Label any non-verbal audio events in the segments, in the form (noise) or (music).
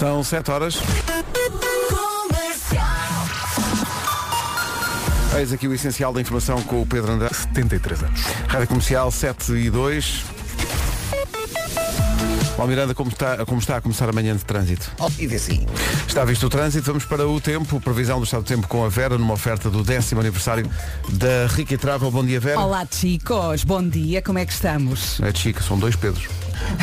São 7 horas. Eis aqui o essencial da informação com o Pedro André. 73 anos. Rádio Comercial 7 e 2. Bom, Miranda, como está, como está a começar a manhã de trânsito? E vê sim. Está visto o trânsito, vamos para o tempo, previsão do estado do tempo com a Vera, numa oferta do décimo aniversário da Rica Travel. Bom dia, Vera. Olá chicos, bom dia, como é que estamos? É chica, são dois Pedros.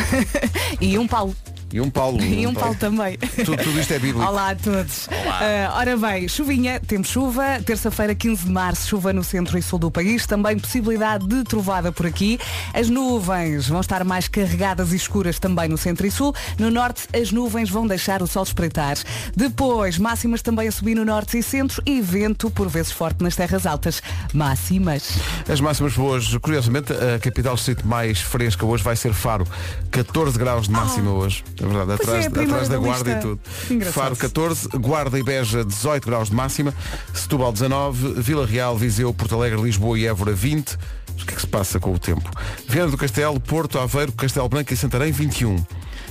(laughs) E um Paulo. E um Paulo. (laughs) E um Paulo também. Tudo, tudo isto é bíblico. Olá a todos. Ah, ora bem, chuvinha, temos chuva, terça-feira 15 de março, chuva no centro e sul do país, também possibilidade de trovada por aqui. As nuvens vão estar mais carregadas e escuras também no centro e sul. No norte, as nuvens vão deixar o sol espreitar. Depois, máximas também a subir no norte e centro e vento por vezes forte nas terras altas. Máximas. As máximas hoje, curiosamente, a capital distrito mais fresca hoje vai ser Faro. 14 graus de máxima hoje. É verdade, Pois atrás, é, a primeira atrás da da Guarda lista. e tudo. Engraçado. Faro 14, Guarda e Beja 18 graus de máxima, Setúbal 19, Vila Real, Viseu, Porto Alegre, Lisboa e Évora 20. O que é que se passa com o tempo? Viana do Castelo, Porto, Aveiro, Castelo Branco e Santarém 21.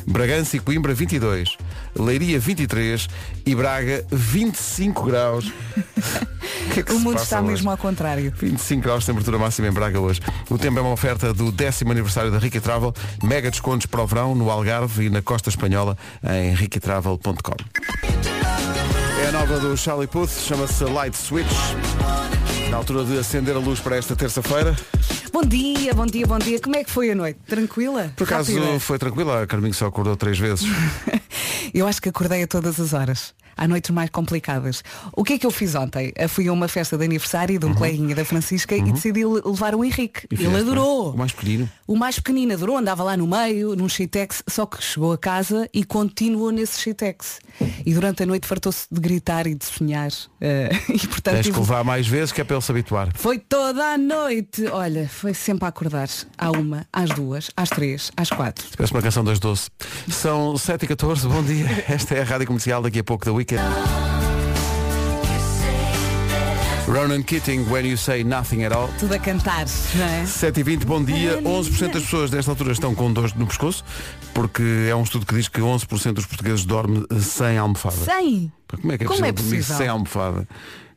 Bragança e Coimbra 22, Leiria 23 e Braga 25 graus. (laughs) O que é que O mundo está hoje? mesmo ao contrário. 25 graus de temperatura máxima em Braga hoje. O tempo é uma oferta do décimo aniversário da Rica Travel. Mega descontos para o verão no Algarve e na Costa Espanhola em riquitravel.com. É a nova do Charlie Puth, chama-se Light Switch. Na altura de acender a luz para esta terça-feira. Bom dia, bom dia, bom dia. Como é que foi a noite? Tranquila? Por acaso Rápida? foi tranquila, a Carminho só acordou três vezes. (laughs) Eu acho que acordei a todas as horas. Há noites mais complicadas. O que é que eu fiz ontem? Eu fui a uma festa de aniversário de um coleguinha da Francisca e decidi le- levar o Henrique. Uhum. E Ele fizeste, adorou. é? O mais pequenino. O mais pequenino adorou, andava lá no meio, num shitex, só que chegou a casa e continuou nesse shitex. E durante a noite fartou-se de gritar e de sonhar. Eh, (laughs) e portanto Tens que levar mais vezes que é para ele se habituar. foi toda a noite. Olha, foi sempre a acordar. À uma, às duas, às três, às quatro. Parece uma canção das doce. São 7 e 14 bom dia. Esta é a Rádio Comercial daqui a pouco da Weekend. Ronan Keating, When You Say Nothing at All. Tudo a cantar, não é? 7 e 20 bom dia. 11% das pessoas desta altura estão com dores no pescoço, porque é um estudo que diz que 11% dos portugueses dorme sem almofada. Sem. Como é que é Como possível é dormir possível? sem almofada?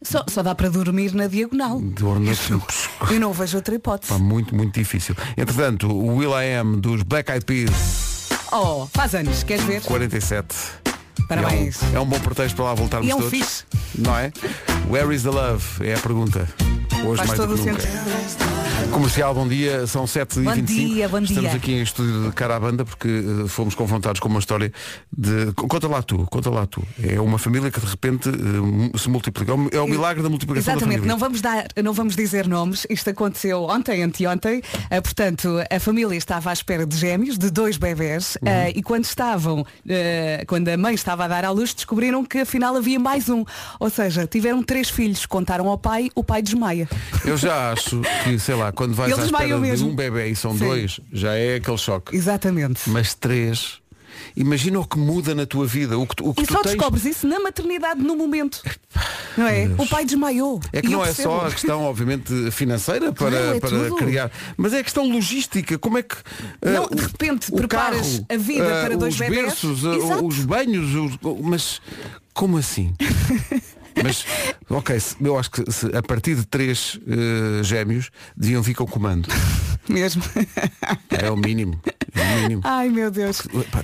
Só, só dá para dormir na diagonal. Dor no pescoço. Eu não vejo outra hipótese. Pá, muito, muito difícil. Entretanto, o Will I Am dos Black Eyed Peas, Oh, faz anos, queres ver? 47. Parabéns. É um, é um bom pretexto para lá voltarmos E é um todos. fixe. Não é? Where is the love? É a pergunta. Hoje Faz mais do que nunca. sentido. Comercial, bom dia, são 7 e Bom 25 dia, bom Estamos dia. aqui em estúdio de cara à banda porque eh, fomos confrontados com uma história de. Conta lá tu, conta lá tu. É uma família que de repente eh, se multiplica. É o- É milagre da multiplicação Exatamente, da não vamos dar, não vamos dizer nomes. Isto aconteceu ontem, anteontem. Ah, portanto, a família estava à espera de gêmeos, de dois bebés, Uhum. e quando estavam, quando a mãe estava a dar à luz, descobriram que afinal havia mais um. Ou seja, tiveram três filhos, contaram ao pai, o pai desmaia. Eu já acho que, sei lá, quando vais Eles à espera de mesmo. um bebê e são Sim. dois, já é aquele choque. Exatamente. Mas três. Imagina o que muda na tua vida. O que tu, o que E só tens. descobres isso na maternidade no momento. Não é? O pai desmaiou. É que não é só a questão, obviamente, financeira para, Não, é para tudo. criar, mas é a questão logística. Como é que eh, Não, o- de repente, preparas carro, a vida eh, para dois os berços, Exato. os banhos, os- mas como assim? (laughs) mas, ok, eu acho que a partir de três eh, gêmeos deviam vir com comando. (laughs) Mesmo. É o mínimo. É o mínimo. Ai meu Deus.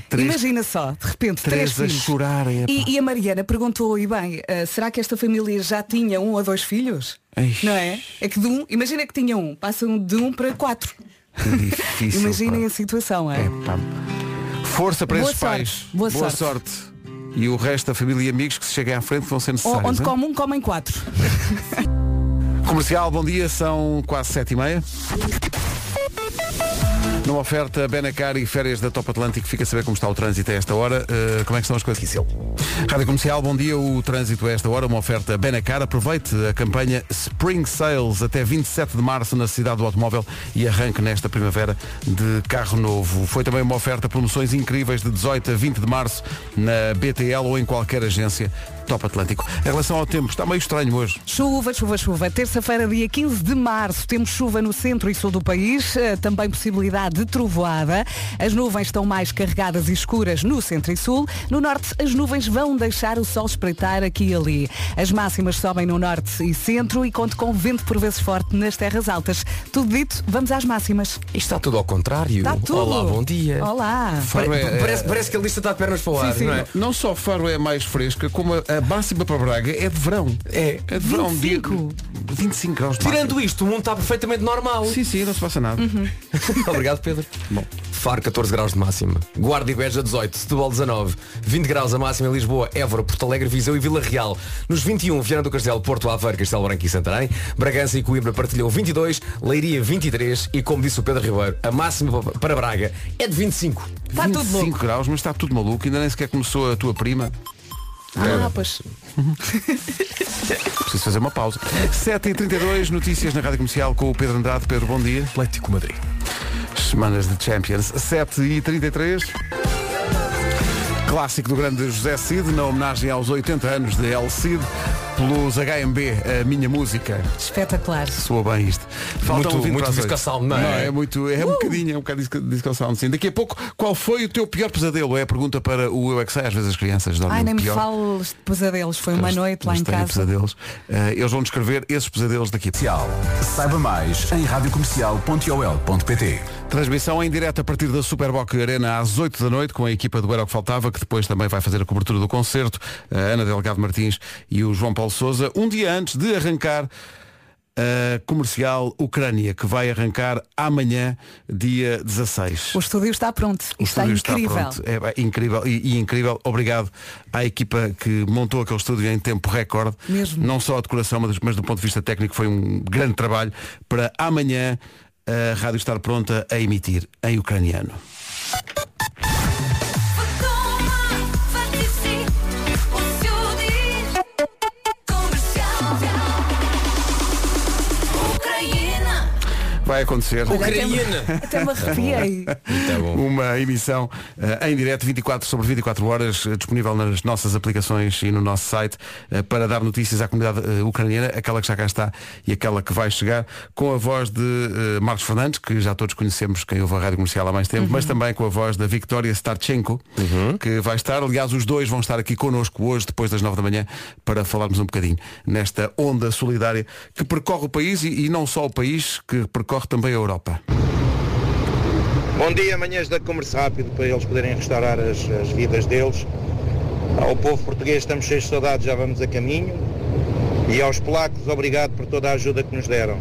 Três- Imagina só, de repente, três, Três a filhos. chorarem. epá. E, e a Mariana perguntou, e bem, ah, será que esta família já tinha um ou dois filhos? Ai. Não é? É que de um, imagina que tinha um, passam de um para quatro. Difícil. Imaginem pá. a situação, é? Epá. Força para Boa esses sorte. pais. Boa sorte. sorte. E o resto da família e amigos que se cheguem à frente vão ser necessários. Onde hein? come um, comem quatro. Comercial, bom dia, são quase sete e meia. Numa oferta Benacar e férias da Top Atlântico, fica a saber como está o trânsito a esta hora. Uh, como é que estão as coisas? Rádio Comercial, bom dia. O trânsito a esta hora, uma oferta Benacar. Aproveite a campanha Spring Sales até 27 de março na cidade do automóvel e arranque nesta primavera de carro novo. Foi também uma oferta promoções incríveis de 18 a 20 de março na BTL ou em qualquer agência top Atlântico. Em relação ao tempo, está meio estranho hoje. Chuva, chuva, chuva. Terça-feira, dia 15 de março, temos chuva no centro e sul do país, eh, também possibilidade de trovoada. As nuvens estão mais carregadas e escuras no centro e sul. No norte, as nuvens vão deixar o sol espreitar aqui e ali. As máximas sobem no norte e centro e conto com vento por vezes forte nas terras altas. Tudo dito, vamos às máximas. Isto está tudo ao contrário. Está tudo. Olá, bom dia. Olá. Pare- é- parece, parece que a lista está de pernas para o ar, Sim, sim, não é? não só Faro é mais fresca, como a, a máxima para Braga é de verão. É. É de verão. 25. Dia, 25 graus de Tirando máxima. isto, o mundo está perfeitamente normal. Sim, sim, não se passa nada. (laughs) Obrigado, Pedro. Bom. Faro 14 graus de máxima. Guarda e Beja 18, Setúbal 19, 20 graus a máxima em Lisboa, Évora, Porto Alegre, Viseu e Vila Real. Nos 21, Viana do Castelo, Porto Aveiro, Castelo Branco e Santarém. Bragança e Coimbra partilham 22, Leiria 23 e, como disse o Pedro Ribeiro, a máxima para Braga é de 25. Está tudo 25 louco. graus, mas está tudo maluco. Ainda nem sequer começou a tua prima. Ah, pois. (laughs) Preciso fazer uma pausa. 7h32, notícias na Rádio Comercial com o Pedro Andrade. Pedro, bom dia. Atlético Madrid. Semanas de Champions. 7h33. Clássico do grande José Cid, na homenagem aos 80 anos de El Cid, pelos HMB, a minha música. Espetacular. Soa bem isto. Faltam Muito- 20 muito disco sound, não é? é muito, é um bocadinho, é um bocado disco, disco sound, sim. Daqui a pouco, qual foi o teu pior pesadelo? É a pergunta para o Eu é que Sei. Às vezes as crianças dormem Ai, nem me pior. fales de pesadelos. Foi uma Eles- noite lá em casa. pesadelos. Eh, eles vão descrever esses pesadelos daqui. Saiba mais em radiocomercial.ol.pt Transmissão em direto a partir da Superboc Arena às 8 da noite com a equipa do Era o que Faltava, que depois também vai fazer a cobertura do concerto, a Ana Delgado Martins e o João Paulo Souza, um dia antes de arrancar a comercial Ucrânia, que vai arrancar amanhã, dia 16. O estúdio está pronto. O está incrível. pronto. É, pá, incrível e, e incrível. Obrigado à equipa que montou aquele estúdio em tempo recorde. Mesmo. Não só a decoração, mas, mas do ponto de vista técnico foi um grande trabalho para amanhã a rádio estar pronta a emitir em ucraniano. Vai acontecer. Ucraniana. Até me arrepiei. Tá. Uma emissão eh, em direto 24 sobre 24 horas, eh, disponível nas nossas aplicações e no nosso site, eh, para dar notícias à comunidade ucraniana, aquela que já cá está e aquela que vai chegar, com a voz de Marcos Fernandes, que já todos conhecemos quem ouve a rádio comercial há mais tempo, mas também com a voz da Victoria Starchenko, que vai estar, aliás, os dois vão estar aqui connosco hoje, depois das 9 da manhã, para falarmos um bocadinho nesta onda solidária que percorre o país e, e não só o país, que percorre também a Europa. Bom dia, manhãs da Comércio Rápido, para eles poderem restaurar as, as vidas deles. Ao povo português estamos cheios de saudades, já vamos a caminho. E aos polacos, obrigado por toda a ajuda que nos deram.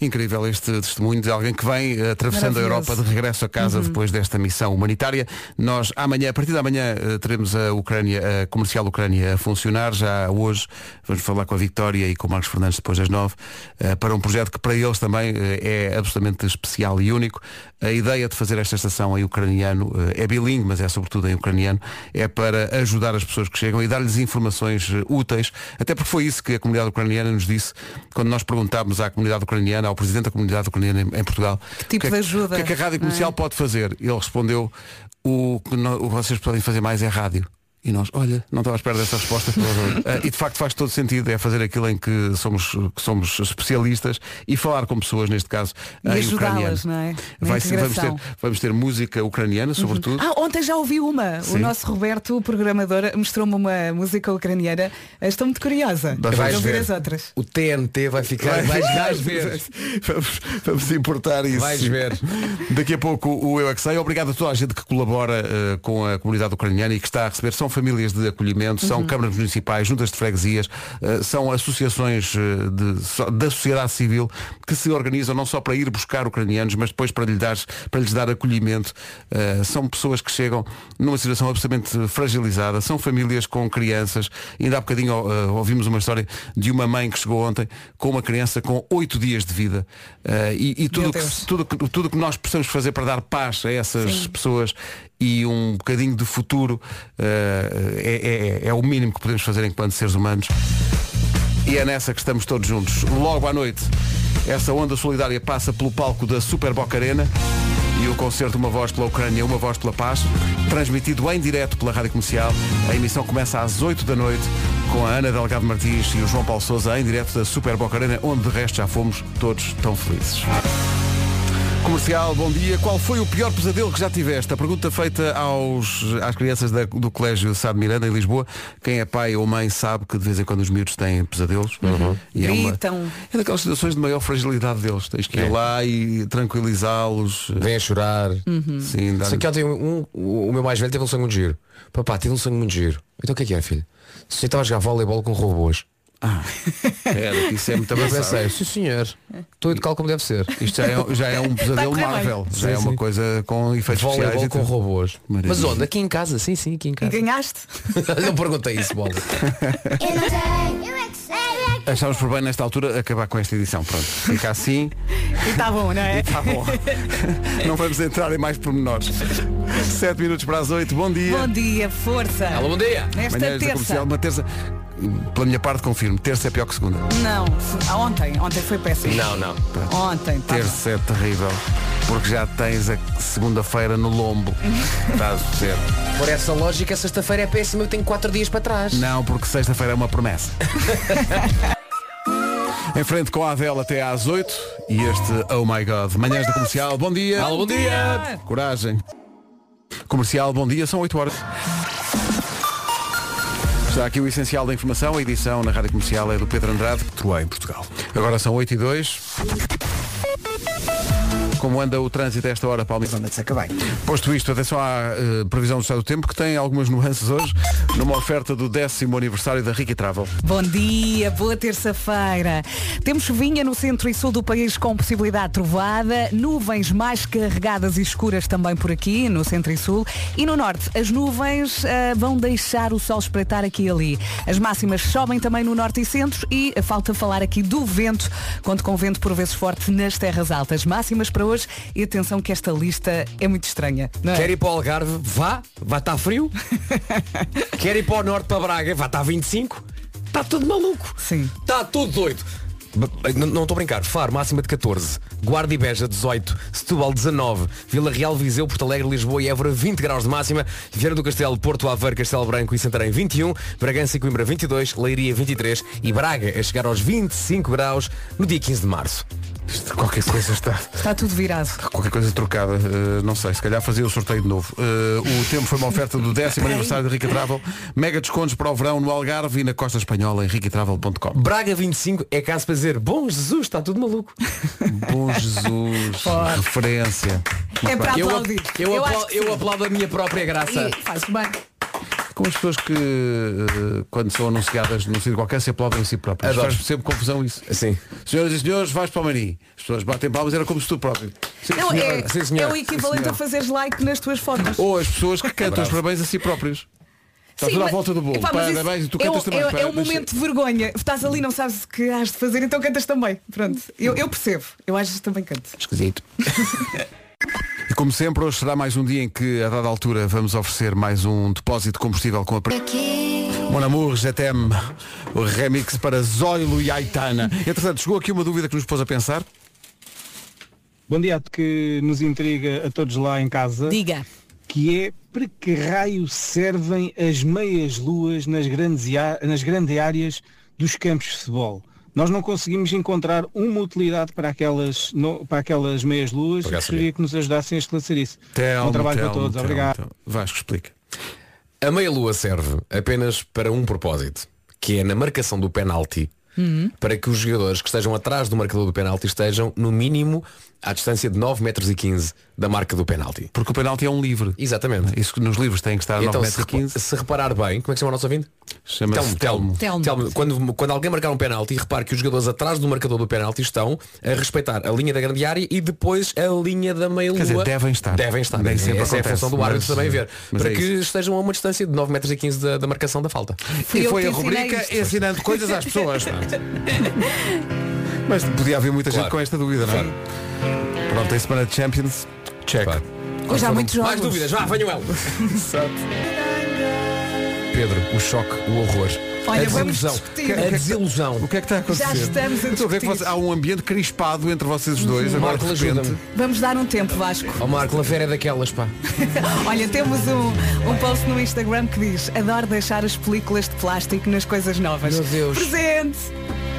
Incrível este testemunho de alguém que vem eh, atravessando a. Europa de regresso a casa depois desta missão humanitária. Nós amanhã, a partir da manhã, eh, teremos a Ucrânia, a comercial Ucrânia a funcionar. Já hoje vamos falar com a Vitória e com o Marcos Fernandes depois das nove, eh, para um projeto que para eles também é absolutamente especial e único. A ideia de fazer esta estação em ucraniano eh, é bilingue, mas é sobretudo em ucraniano, é para ajudar as pessoas que chegam e dar-lhes informações eh, úteis, até porque foi isso que a comunidade ucraniana nos disse quando nós perguntámos à comunidade ucraniana, ao presidente da comunidade ucraniana em, em Portugal, Que tipo o é de ajuda, O que é que a rádio comercial é? pode fazer? Ele respondeu, que o que vocês podem fazer mais é rádio. E nós, olha, não estava à espera dessa resposta. Ah, (laughs) e de facto faz todo sentido, é fazer aquilo em que somos, que somos especialistas e falar com pessoas, neste caso, E em ajudá-las, ucraniano. não é? Vai ser- vamos, ter, vamos ter música ucraniana, sobretudo. Ah, ontem já ouvi uma. Sim. O nosso Roberto, o programador, mostrou-me uma música ucraniana. Estou muito curiosa. Vais Vou ouvir ver. as outras. O TNT vai ficar. Vais, vais ver. Vamos, vamos importar isso. Vais ver. Daqui a pouco o Eu é que Sei. Obrigado a toda a gente que colabora eh, com a comunidade ucraniana e que está a receber. São famílias de acolhimento, são câmaras municipais, juntas de freguesias, eh, são associações eh, de- da sociedade civil que se organizam não só para ir buscar ucranianos, mas depois para, lhe dar, para lhes dar acolhimento. Eh, são pessoas que chegam numa situação absolutamente fragilizada, são famílias com crianças. Ainda há bocadinho ouvimos uma história de uma mãe que chegou ontem com uma criança com oito dias de vida. E e tudo que, tudo tudo que nós precisamos fazer para dar paz a essas Sim. pessoas e um bocadinho de futuro eh, é, é- é o mínimo que podemos fazer enquanto seres humanos. E é nessa que estamos todos juntos. Logo à noite, essa onda solidária passa pelo palco da Super Boca Arena e o concerto Uma Voz pela Ucrânia, Uma Voz pela Paz, transmitido em direto pela Rádio Comercial. A emissão começa às 8 da noite com a Ana Delgado Martins e o João Paulo Souza em direto da Super Boca Arena, onde de resto já fomos todos tão felizes. Comercial, bom dia. Qual foi o pior pesadelo que já tiveste? A pergunta feita aos, às crianças da- do Colégio Sá Miranda, em Lisboa. Quem é pai ou mãe sabe que de vez em quando os miúdos têm pesadelos. E é, uma, Gritam. é daquelas situações de maior fragilidade deles. Tens que ir É. lá e tranquilizá-los. Vem a chorar. Sim, dar Sei que ontem um, um- o meu mais velho teve um sonho muito giro. Papá, tive um sonho muito giro. Então o que é que é, filho? Se eu estava a jogar voleibol com robôs. Era, que isso é muito (laughs) avançado. pensei, sim senhor, estou educá-lo como deve ser. Isto já é, já é um (laughs) pesadelo correr bem. Marvel. Já Sim, é uma sim. coisa com efeitos Voleibol especiais. e com tudo. robôs. Maravilha. Mas onde? Aqui em casa? Sim, sim, aqui em E casa. ganhaste? (laughs) não perguntei isso, bola. Eu não sei, eu é que sei, eu é que Achamos por bem nesta altura acabar com esta edição. Pronto, fica assim. E está bom, não é? Está bom. Não vamos entrar em mais pormenores. Sete minutos para as oito. Bom dia. Bom dia, força. Alô, bom dia. Nesta Manhãs da terça. comercial, uma terça. Pela minha parte confirmo, terça é pior que segunda. Não, ah, ontem, ontem foi péssimo. Não, não. Ontem, tá Terça é terrível. Porque já tens a segunda-feira no lombo. (laughs) Estás a dizer. Por essa lógica, sexta-feira é péssima, eu tenho quatro dias para trás. Não, porque sexta-feira é uma promessa. (laughs) em frente com a Adele até às 8 e este Oh My God. Manhãs da comercial, bom dia. Alô, bom dia. Coragem. Comercial, bom dia, são 8 horas. Está aqui o essencial da informação, a edição na Rádio Comercial é do Pedro Andrade, atuou em Portugal. Agora são 8 e 2. Como anda o trânsito a esta hora, Paulo? Zona de Sacabém. Posto isto, atenção à eh, previsão do estado do tempo, que tem algumas (laughs) nuances hoje, numa oferta do décimo aniversário da Ricky Travel. Bom dia, boa terça-feira. Temos chuvinha no centro e sul do país com possibilidade de trovada, nuvens mais carregadas e escuras também por aqui, no centro e sul. E no norte, as nuvens ah, vão deixar o sol espreitar aqui e ali. As máximas sobem também no norte e centro e falta falar aqui do vento, conto com vento por vezes forte nas terras altas. Máximas para hoje e atenção que esta lista é muito estranha. É? Quer ir para o Algarve? Vá, vai estar frio. (laughs) Quer ir para o norte para Braga? Vai estar 25. Está tudo maluco. Sim. Está tudo doido. Não estou a brincar. Faro, máxima de 14. Guarda e Beja, 18. Setúbal, 19. Vila Real, Viseu, Porto Alegre, Lisboa e Évora, 20 graus de máxima. Viana do Castelo, Porto Aveiro, Castelo Branco e Santarém, 21. Bragança e Coimbra, 22. Leiria, 23. E Braga, a chegar aos 25 graus no dia 15 de março. Isto, qualquer coisa está. Está tudo virado. Qualquer coisa trocada, eh, não sei, se calhar fazia o sorteio de novo. Eh, o tempo foi uma oferta do décimo aniversário da Rica Travel. Mega descontos para o verão no Algarve e na Costa Espanhola em ricatravel.com. Braga 25 é caso para dizer, bom Jesus, está tudo maluco. Bom Jesus, (laughs) referência. É para Eu, aplaudir. eu, que eu sim. aplaudo a minha própria graça. E faz bem. Como as pessoas que, eh, quando são anunciadas num sítio qualquer, se aplaudem a si próprias. Adoro. Faz sempre confusão isso. Sim. Senhoras e senhores, vais para o Mani. As pessoas batem palmas, era como se tu próprio. Sim, Não, senhora. é, Sim, senhor. é o equivalente Sim, a fazeres like nas tuas fotos. Ou as pessoas que cantam os parabéns a si próprios. Está tudo à mas- volta do bolo. Epá, Parabéns e tu é, cantas um- também. é- Para- é um deixa- momento de vergonha. Estás ali, não sabes o que has de fazer, então cantas também. Pronto. Eu, eu percebo. Eu acho que também canto. Esquisito. (laughs) E como sempre, hoje será mais um dia em que, a dada altura, vamos oferecer mais um depósito de combustível com a... Mon Amour, GTM, o remix para Zoilo e Aitana. Entretanto, chegou aqui uma dúvida que nos pôs a pensar. Bom dia, que nos intriga a todos lá em casa, Diga. que é para que raio servem as meias luas nas grandes, nas grandes áreas dos campos de futebol? Nós não conseguimos encontrar uma utilidade para aquelas, no- para aquelas meias luas Por e gostaria que nos ajudassem a esclarecer isso. Telmo, Bom trabalho Telmo, para todos, Telmo, obrigado. Telmo. Vasco, explica. A meia-lua serve apenas para um propósito, que é na marcação do penalti, para que os jogadores que estejam atrás do marcador do penalti estejam, no mínimo, à distância de 9 metros e 15 da marca do penalti. Porque o penalti é um livre. Exatamente. Isso que nos livros tem que estar a Então, 9 se, metros e repa- 15. se reparar bem, como é que chama o nosso ouvinte? Chama-se Telmo. Telmo. Quando, quando alguém marcar um penalti, repare que os jogadores atrás do marcador do penalti estão a respeitar a linha da grande área e depois a linha da meia-lua. Quer dizer, devem estar. Devem estar. Nem sempre Essa é a acontece, função do árbitro mas- também ver. mas para é que isso. estejam a uma distância de 9 metros e 15 da, da marcação da falta. Fui E foi a rubrica isto. ensinando coisas às pessoas. (laughs) Mas podia haver muita gente Claro. com esta dúvida, não é? Pronto, tem semana de Champions. Check. Claro. Hoje há muitos jogos. Mais dúvidas, vá, venham ela. (laughs) Pedro, o choque, o horror. Olha, a vamos desilusão. discutir. A desilusão. O que é que está a acontecer? Já estamos a Estou a ver que discutir. você- há um ambiente crispado entre vocês os dois. Agora, Marco, de repente, ajuda-me. Vamos dar um tempo, Vasco. Ó Marco, a Vera é daquelas, pá. (laughs) Olha, temos um, um post no Instagram que diz Adoro deixar as películas de plástico nas coisas novas. Meu Deus. Presente!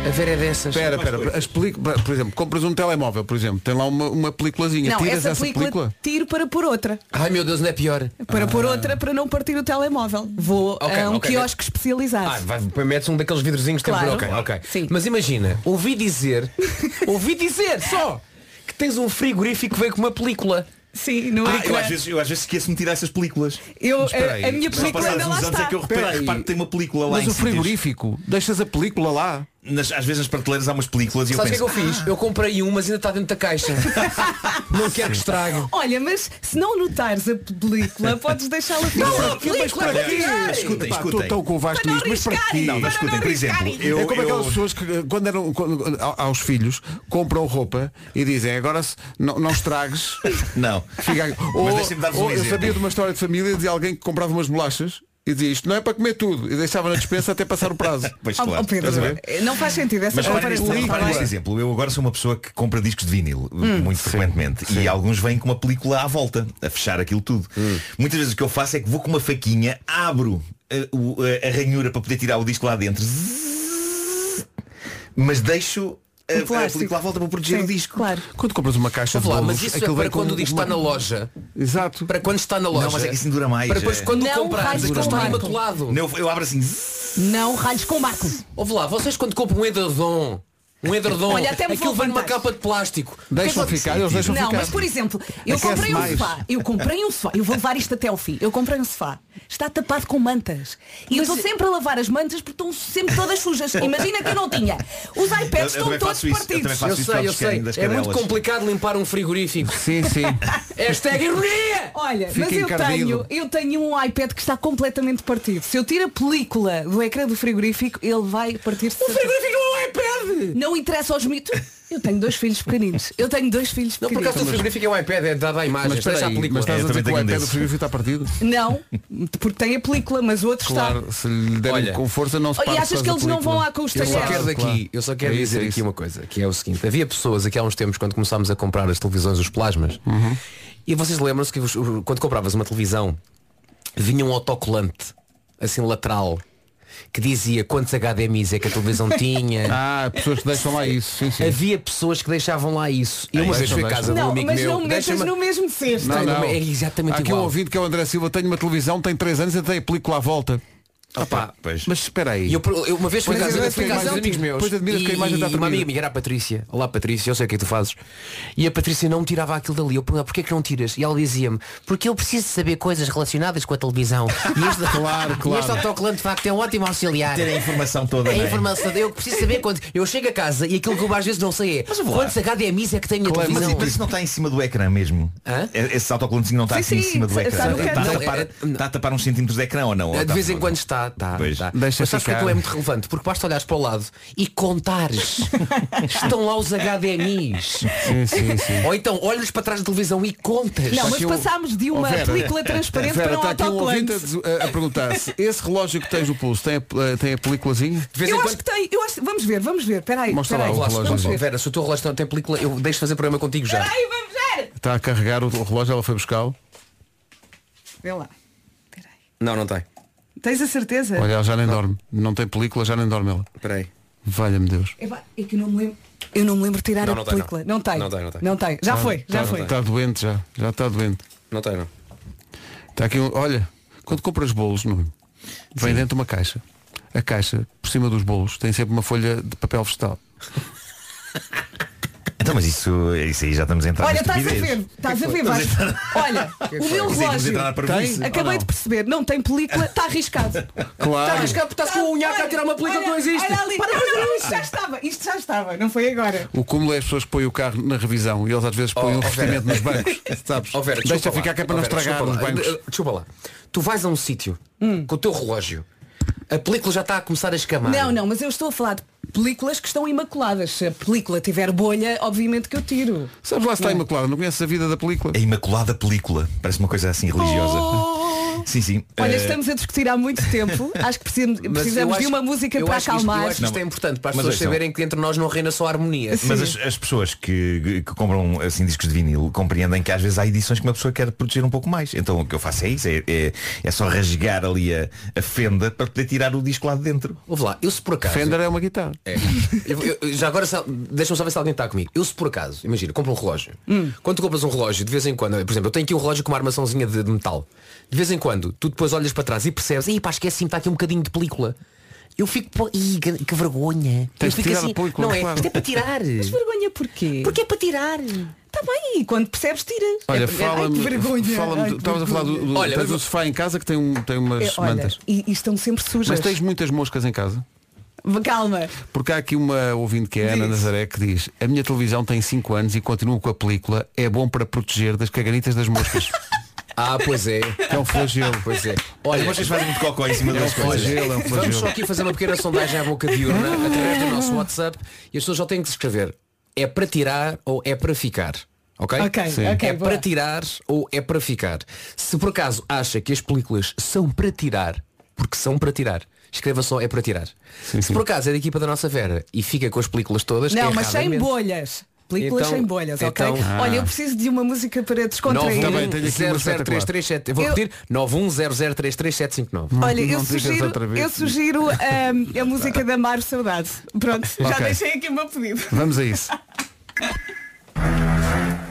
A Vera é dessas. Espera, espera, as películas, por exemplo, compras um telemóvel, por exemplo, tem lá uma, uma peliculazinha, Não, tiras essa, essa, película, película? tiro para pôr outra. Ai meu Deus, não é pior. Para pôr outra para não partir o telemóvel. Vou Ok, a um ok. quiosque especializado. Ah, vai, metes um daqueles vidrozinhos que tem Claro. por- ok, ok. Sim. Mas imagina, ouvi dizer, (laughs) ouvi dizer só que tens um frigorífico que veio com uma película. Sim, no Ah, eu às vezes, eu às vezes esqueço-me de tirar essas películas. Eu, aí. a minha película passados ainda lá uns anos está. é que eu reparo, reparo que tem uma película lá Mas em o frigorífico, deixas a película lá. Nas- às vezes nas prateleiras há umas películas e eu Sabes o que é penso, que eu fiz? Eu comprei um, mas ainda está dentro da caixa. (laughs) não quero que estrague. Olha, mas se não notares a película, podes deixá-la ficar. Não, película, Olha, para quê? escutem, Pá, escutem. Estou com o não nisto, mas para quê? Não, mas escutem, por exemplo, eu, é como eu- aquelas pessoas que quando eram quando, a- aos filhos compram roupa e dizem agora se não, não estragues Não. fica, Mas ou, deixem-me dar-vos ou um eu exemplo. sabia de uma história de família de alguém que comprava umas bolachas e dizia isto não é para comer tudo e deixava na despensa até passar o prazo (laughs) Pois Oh, claro. oh, Pedro, a ver? não faz sentido essa Mas bem? neste exemplo. Eu agora sou uma pessoa que compra discos de vinil muito frequentemente e alguns vêm com uma película à volta a fechar aquilo tudo. Muitas vezes o que eu faço é que vou com uma faquinha, abro eh, o- a, a ranhura para poder tirar o disco lá dentro, mas deixo a, a plástico. película à volta para proteger Sim, o disco. Claro. quando compras uma caixa de Vou lá, bolos mas isso é para quando o disco uma- está na loja. exato Para quando está na loja. Não, mas é que isso dura mais. Para depois é. quando Não vais aquilo com está. Não, eu, abro assim. Não ralhes com o Marco. Ouve lá, vocês quando compram um edredom, um edredom, Olha, até me aquilo vou vem numa capa de plástico. deixam é ficar eles deixam Não, ficar mas por exemplo, eu Aquece comprei um mais. sofá. Eu comprei um sofá. Eu vou levar isto até ao fim. Eu comprei um sofá. Está tapado com mantas. E eu estou sempre a lavar as mantas porque estão sempre todas sujas. (laughs) Imagina que eu não tinha. Os Eu- eu iPads estão também todos faço isso, eu também partidos. faço Eu isso sei, eu sei. das É muito cadelas. complicado limpar um frigorífico. (laughs) sim sim Hashtag ironia! Olha, Fica mas eu encardido. tenho, eu tenho um iPad que está completamente partido. Se eu tiro a película do ecrã do frigorífico, ele vai partir-se. O frigorífico não é um iPad! Não interessa aos mitos. (laughs) Eu tenho dois filhos pequeninos. Eu tenho dois filhos Não, por pequeninos. acaso o frigorífico é um iPad, é dada a imagem. mas espera deixa a aí, película. mas estás a dizer também que o tenho um iPad do desses. frigorífico está partido Não, porque tem a película, mas o outro claro está. se lhe derem Olha. com força não se E parte achas por que eles da não vão lá com os Eu só talheres? quero daqui, claro. eu só quero É isso, dizer é aqui isso. uma coisa, que é o seguinte, havia pessoas aqui há uns tempos quando começámos a comprar as televisões, os plasmas, Uhum. e vocês lembram-se que os- quando compravas uma televisão vinha um autocolante, assim lateral, que dizia quantos HDMIs é que a televisão (laughs) tinha. ah pessoas que deixam lá isso sim, sim. Havia pessoas que deixavam lá isso. E É, uma vez fui à casa de um Não, amigo mas meu. não metas deixa-me- no mesmo cesto. Não, não. É exatamente Há aqui igual. um ouvido que é o André Silva, tem uma televisão, tem 3 anos e tem a película à volta. Opá, Pois. Mas espera aí. Eu, eu uma vez fui casa, fui a casa de amigos meus pois admiras que a imagem está uma amiga minha era a Patrícia Olá Patrícia, eu sei o que é que tu fazes E a Patrícia não me tirava aquilo dali Eu perguntava, porquê que não tiras? E ela dizia-me, porque eu preciso saber coisas relacionadas com a televisão E este, Claro, (laughs) claro. E este autocolante de facto é um ótimo auxiliar Ter a informação toda. a não é? informação, eu preciso saber quando Eu chego a casa e aquilo que eu às vezes não sei é Quantos HDMIs é que tem a Claro, Mas, televisão? mas isso não está em cima do ecrã mesmo. Hã? É- Esse autocolantezinho não está Sim, assim em sim, cima do ecrã. Está a tapar, é- a uns centímetros de ecrã ou não? De vez em quando está, está, Pois. está. Deixa Mas sabes que ficar. é muito relevante Porque basta olhares para o lado e contares (laughs) Estão lá os HDMIs Sim, sim, sim. Ou então olhas para trás da televisão e contas Não, mas passámos de Oh, uma Vera, película (laughs) transparente Vera, para um está um a, autocolante. a- a perguntar-se esse relógio que tens no pulso tem a, tem a películazinha? De vez em Eu quando acho que tem. Eu acho, vamos ver, vamos ver. Espera aí. Mostra espera lá o relógio. vamos ver. Vera, se o teu relógio não tem película Eu deixo fazer programa contigo já Espera aí, vamos ver. Está a carregar o, relógio, ela foi buscá-lo. Vê lá. Espera aí. Não, não tem Tens a certeza? Olha, ela já nem dorme. Não tem película, já nem dorme ela. Espera aí Valha-me Deus. Epá, É que eu não me lembro. Eu não me lembro de tirar Não, a não tem, película. não. Não tem. Não tem, não tem. Já foi, já está, foi. Está doente já. Já está doente. Não tem não Está aqui um, olha, quando compras bolos, não, vem dentro de uma caixa. A caixa, por cima dos bolos, tem sempre uma folha de papel vegetal. (laughs) Então, mas isso, isso aí já estamos a entrar Olha, estás a ver, estás a ver. Olha, (laughs) o meu relógio. Acabei de perceber, não tem película, está arriscado. (laughs) Está Claro. arriscado porque estás com o unhaca a tirar uma película que não existe Olha ali, não, não, isto já estava, isto já estava, não foi agora. O cúmulo é as pessoas que põem o carro na revisão e eles às vezes põem Oh, um oh, revestimento nos bancos. (laughs) Sabes? Vera, Deixa ficar que é para não estragar lá. bancos. Eh, Desculpa lá Tu vais a um sítio com o teu relógio A película já está a começar a escamar Não, não, mas eu estou a falar de películas que estão imaculadas. Se a película tiver bolha, obviamente que eu tiro. Sabes lá se está imaculado, não conheces a vida da película? A Imaculada Película. Parece uma coisa assim religiosa. Sim, sim. Olha, Eh, estamos a discutir há muito tempo. (laughs) Acho que precisamos, precisamos de acho- uma música para que isto- acalmar. eu acho que isto é importante para as Mas pessoas atenção. saberem que entre nós não reina só a harmonia. Mas as, as pessoas que, que compram assim discos de vinil compreendem que às vezes há edições que uma pessoa quer proteger um pouco mais. Então o que eu faço é isso, é, é, é só rasgar ali a, a fenda para poder tirar o disco lá de dentro. Ouve lá, eu se por acaso. Fender é uma guitarra. É. Eu- eu- já agora deixa-me só ver se alguém está comigo. Eu se por acaso, imagina, compro um relógio. Quando tu compras um relógio, de vez em quando, por exemplo, eu tenho aqui um relógio com uma armaçãozinha de, de metal. De vez em quando, tu depois olhas para trás e percebes, ih pá, esqueci-me, está aqui um bocadinho de película. Eu fico, pô, ih, que, que vergonha. Tens eu de fico tirar assim, a película, não é? claro. Isto é para tirar. (laughs) Mas vergonha porquê? Porque é para tirar. Está bem, e quando percebes, tiras. Olha, É- fala-me. Ai, que vergonha. fala-me- que Estavas a falar do, do, Olha, tens mas- um sofá em casa que tem, um, tem umas É, olha, mantas. e, e estão sempre sujas. Mas tens muitas moscas em casa? Calma. Porque há aqui uma ouvinte que é a Ana. Nazaré que diz A minha televisão tem 5 anos e continuo com a película É bom para proteger das caganitas das moscas (laughs) Ah, pois é. É um flagelo Pois é. Olha, vocês fazem muito cocó em cima É um das coisas. flagelo, é um Vamos só flagelo aqui fazer uma pequena sondagem à boca diurna através do nosso WhatsApp e as pessoas só têm que escrever é para tirar ou é para ficar. Ok? Ok, Sim. ok. é boa. para tirar ou é para ficar. Se por acaso acha que as películas são para tirar, porque são para tirar, escreva só é para tirar. Sim, Se sim. por acaso é da equipa da nossa Vera e fica com as películas todas, Não, mas sem erradamente. bolhas. Películas Então- sem bolhas, ok? então- Olha, eu preciso de uma música para descontrair. Também tenho aqui uma 9100337. Eu vou Eu- repetir 910033759. Olha, eu sugiro, eu sugiro ahm, a música da Mar Saudade. Pronto, já Ok. deixei aqui o meu pedido. Vamos a isso (laughs)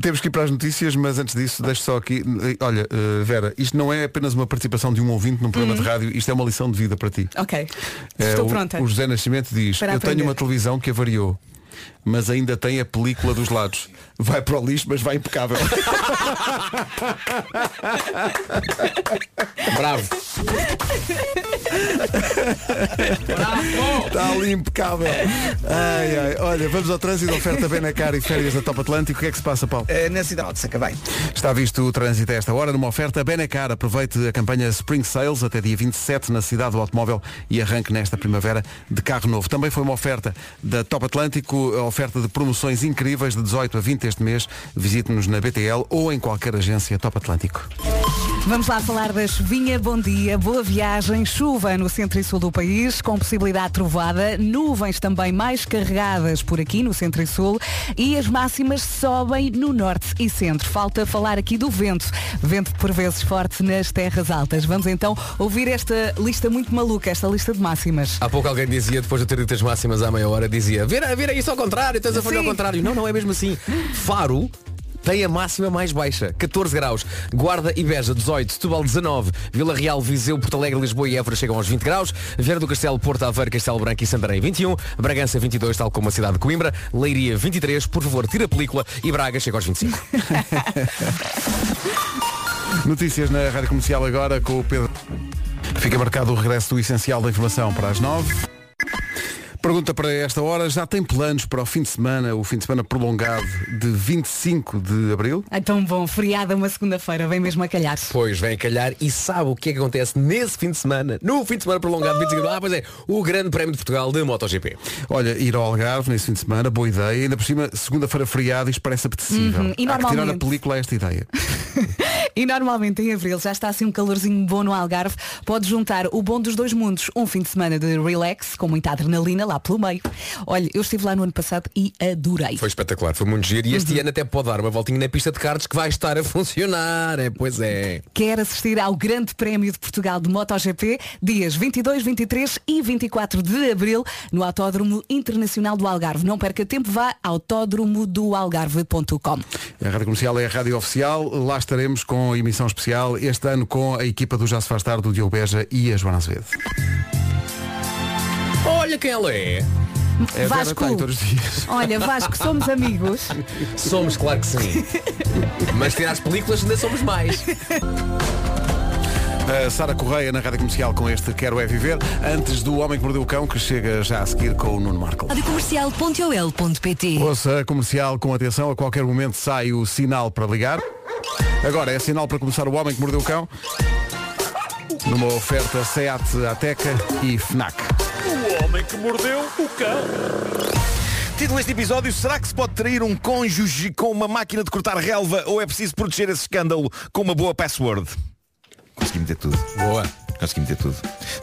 Temos que ir para as notícias, mas antes disso, deixo só aqui. Olha, eh, Vera, isto não é apenas uma participação de um ouvinte num programa de rádio, isto é uma lição de vida para ti. Ok, Eh, estou o- pronta. O, José Nascimento diz, Para eu aprender. tenho uma televisão que avariou, mas ainda tem a película dos lados. Vai para o lixo, mas vai impecável. (laughs) Bravo. Está ali impecável. Ai, ai. Olha, vamos ao trânsito, oferta Benacar e férias da Top Atlântico. O que é que se passa, Paulo? Eh, na cidade de Sacavém. Está visto o trânsito a esta hora numa oferta Benacar. Aproveite a campanha Spring Sales até dia 27 na cidade do automóvel e arranque nesta primavera de carro novo. Também foi uma oferta da Top Atlântico, a oferta de promoções incríveis de 18 a 20 este mês. Visite-nos na BTL ou em qualquer agência Top Atlântico. Vamos lá falar da chuvinha. Bom dia, boa viagem. Chuva no centro e sul do país, com possibilidade de trovada. Nuvens também mais carregadas por aqui no centro e sul. E as máximas sobem no norte e centro. Falta falar aqui do vento. Vento por vezes forte nas terras altas. Vamos então ouvir esta lista muito maluca, esta lista de máximas. Há pouco alguém dizia, depois de ter dito as máximas à meia hora, dizia, vira, vira isso ao contrário, tens a folha ao contrário. Não, não é mesmo assim. Faro tem a máxima mais baixa, 14 graus. Guarda e Beja, 18. Setúbal, 19. Vila Real, Viseu, Porto Alegre, Lisboa e Évora chegam aos 20 graus. Vieira do Castelo, Porto Aveiro, Castelo Branco e Santarém, 21. Bragança, 22, tal como a cidade de Coimbra. Leiria, 23. Por favor, tira a película. E Braga chega aos 25. (laughs) Notícias na Rádio Comercial agora com o Pedro. Fica marcado o regresso do essencial da informação para as nove. Pergunta para esta hora, já tem planos para o fim de semana, o fim de semana prolongado de 25 de Abril? É tão bom, feriado uma segunda-feira, vem mesmo a calhar. Pois vem a calhar e sabe o que é que acontece nesse fim de semana, no fim de semana prolongado 25 de Ah, pois é, o Grande Prémio de Portugal de MotoGP. Olha, ir ao Algarve nesse fim de semana, boa ideia. Ainda por cima, segunda-feira feriado, isto parece apetecível. Uhum, e Há que tirar a normalmente- película a esta ideia. (laughs) E normalmente em abril já está assim um calorzinho bom no Algarve. Pode juntar o bom dos dois mundos. Um fim de semana de relax, com muita adrenalina lá pelo meio. Olha, eu estive lá no ano passado e adorei. Foi espetacular, foi muito giro e este ano até pode dar uma voltinha na pista de cards que vai estar a funcionar, é, pois é. Quer assistir ao Grande Prémio de Portugal de MotoGP, dias 22, 23 e 24 de abril, no Autódromo Internacional do Algarve. Não perca tempo, vá autódromodoalgarve.com. A Rádio Comercial é a rádio oficial. Lá estaremos com a emissão especial, este ano com a equipa do Já se faz tarde, do Diogo Beja e a Joana Azevedo. Olha quem ela é. É Vasco. dias. Olha, Vasco, somos amigos. (laughs) Somos, claro que sim. Mas tirar as películas ainda somos mais. A Sara Correia na Rádio Comercial com este Quero é Viver, antes do Homem que Mordeu o Cão, que chega já a seguir com o Nuno Marco. Radiocomercial.ol.pt Ouça a comercial com atenção, a qualquer momento sai o sinal para ligar. Agora é sinal para começar o Homem que Mordeu o Cão. Numa oferta SEAT Ateca e FNAC. Título deste episódio, será que se pode trair um cônjuge com uma máquina de cortar relva ou é preciso proteger esse escândalo com uma boa password? Consegui meter tudo. Boa. Consegui meter tudo.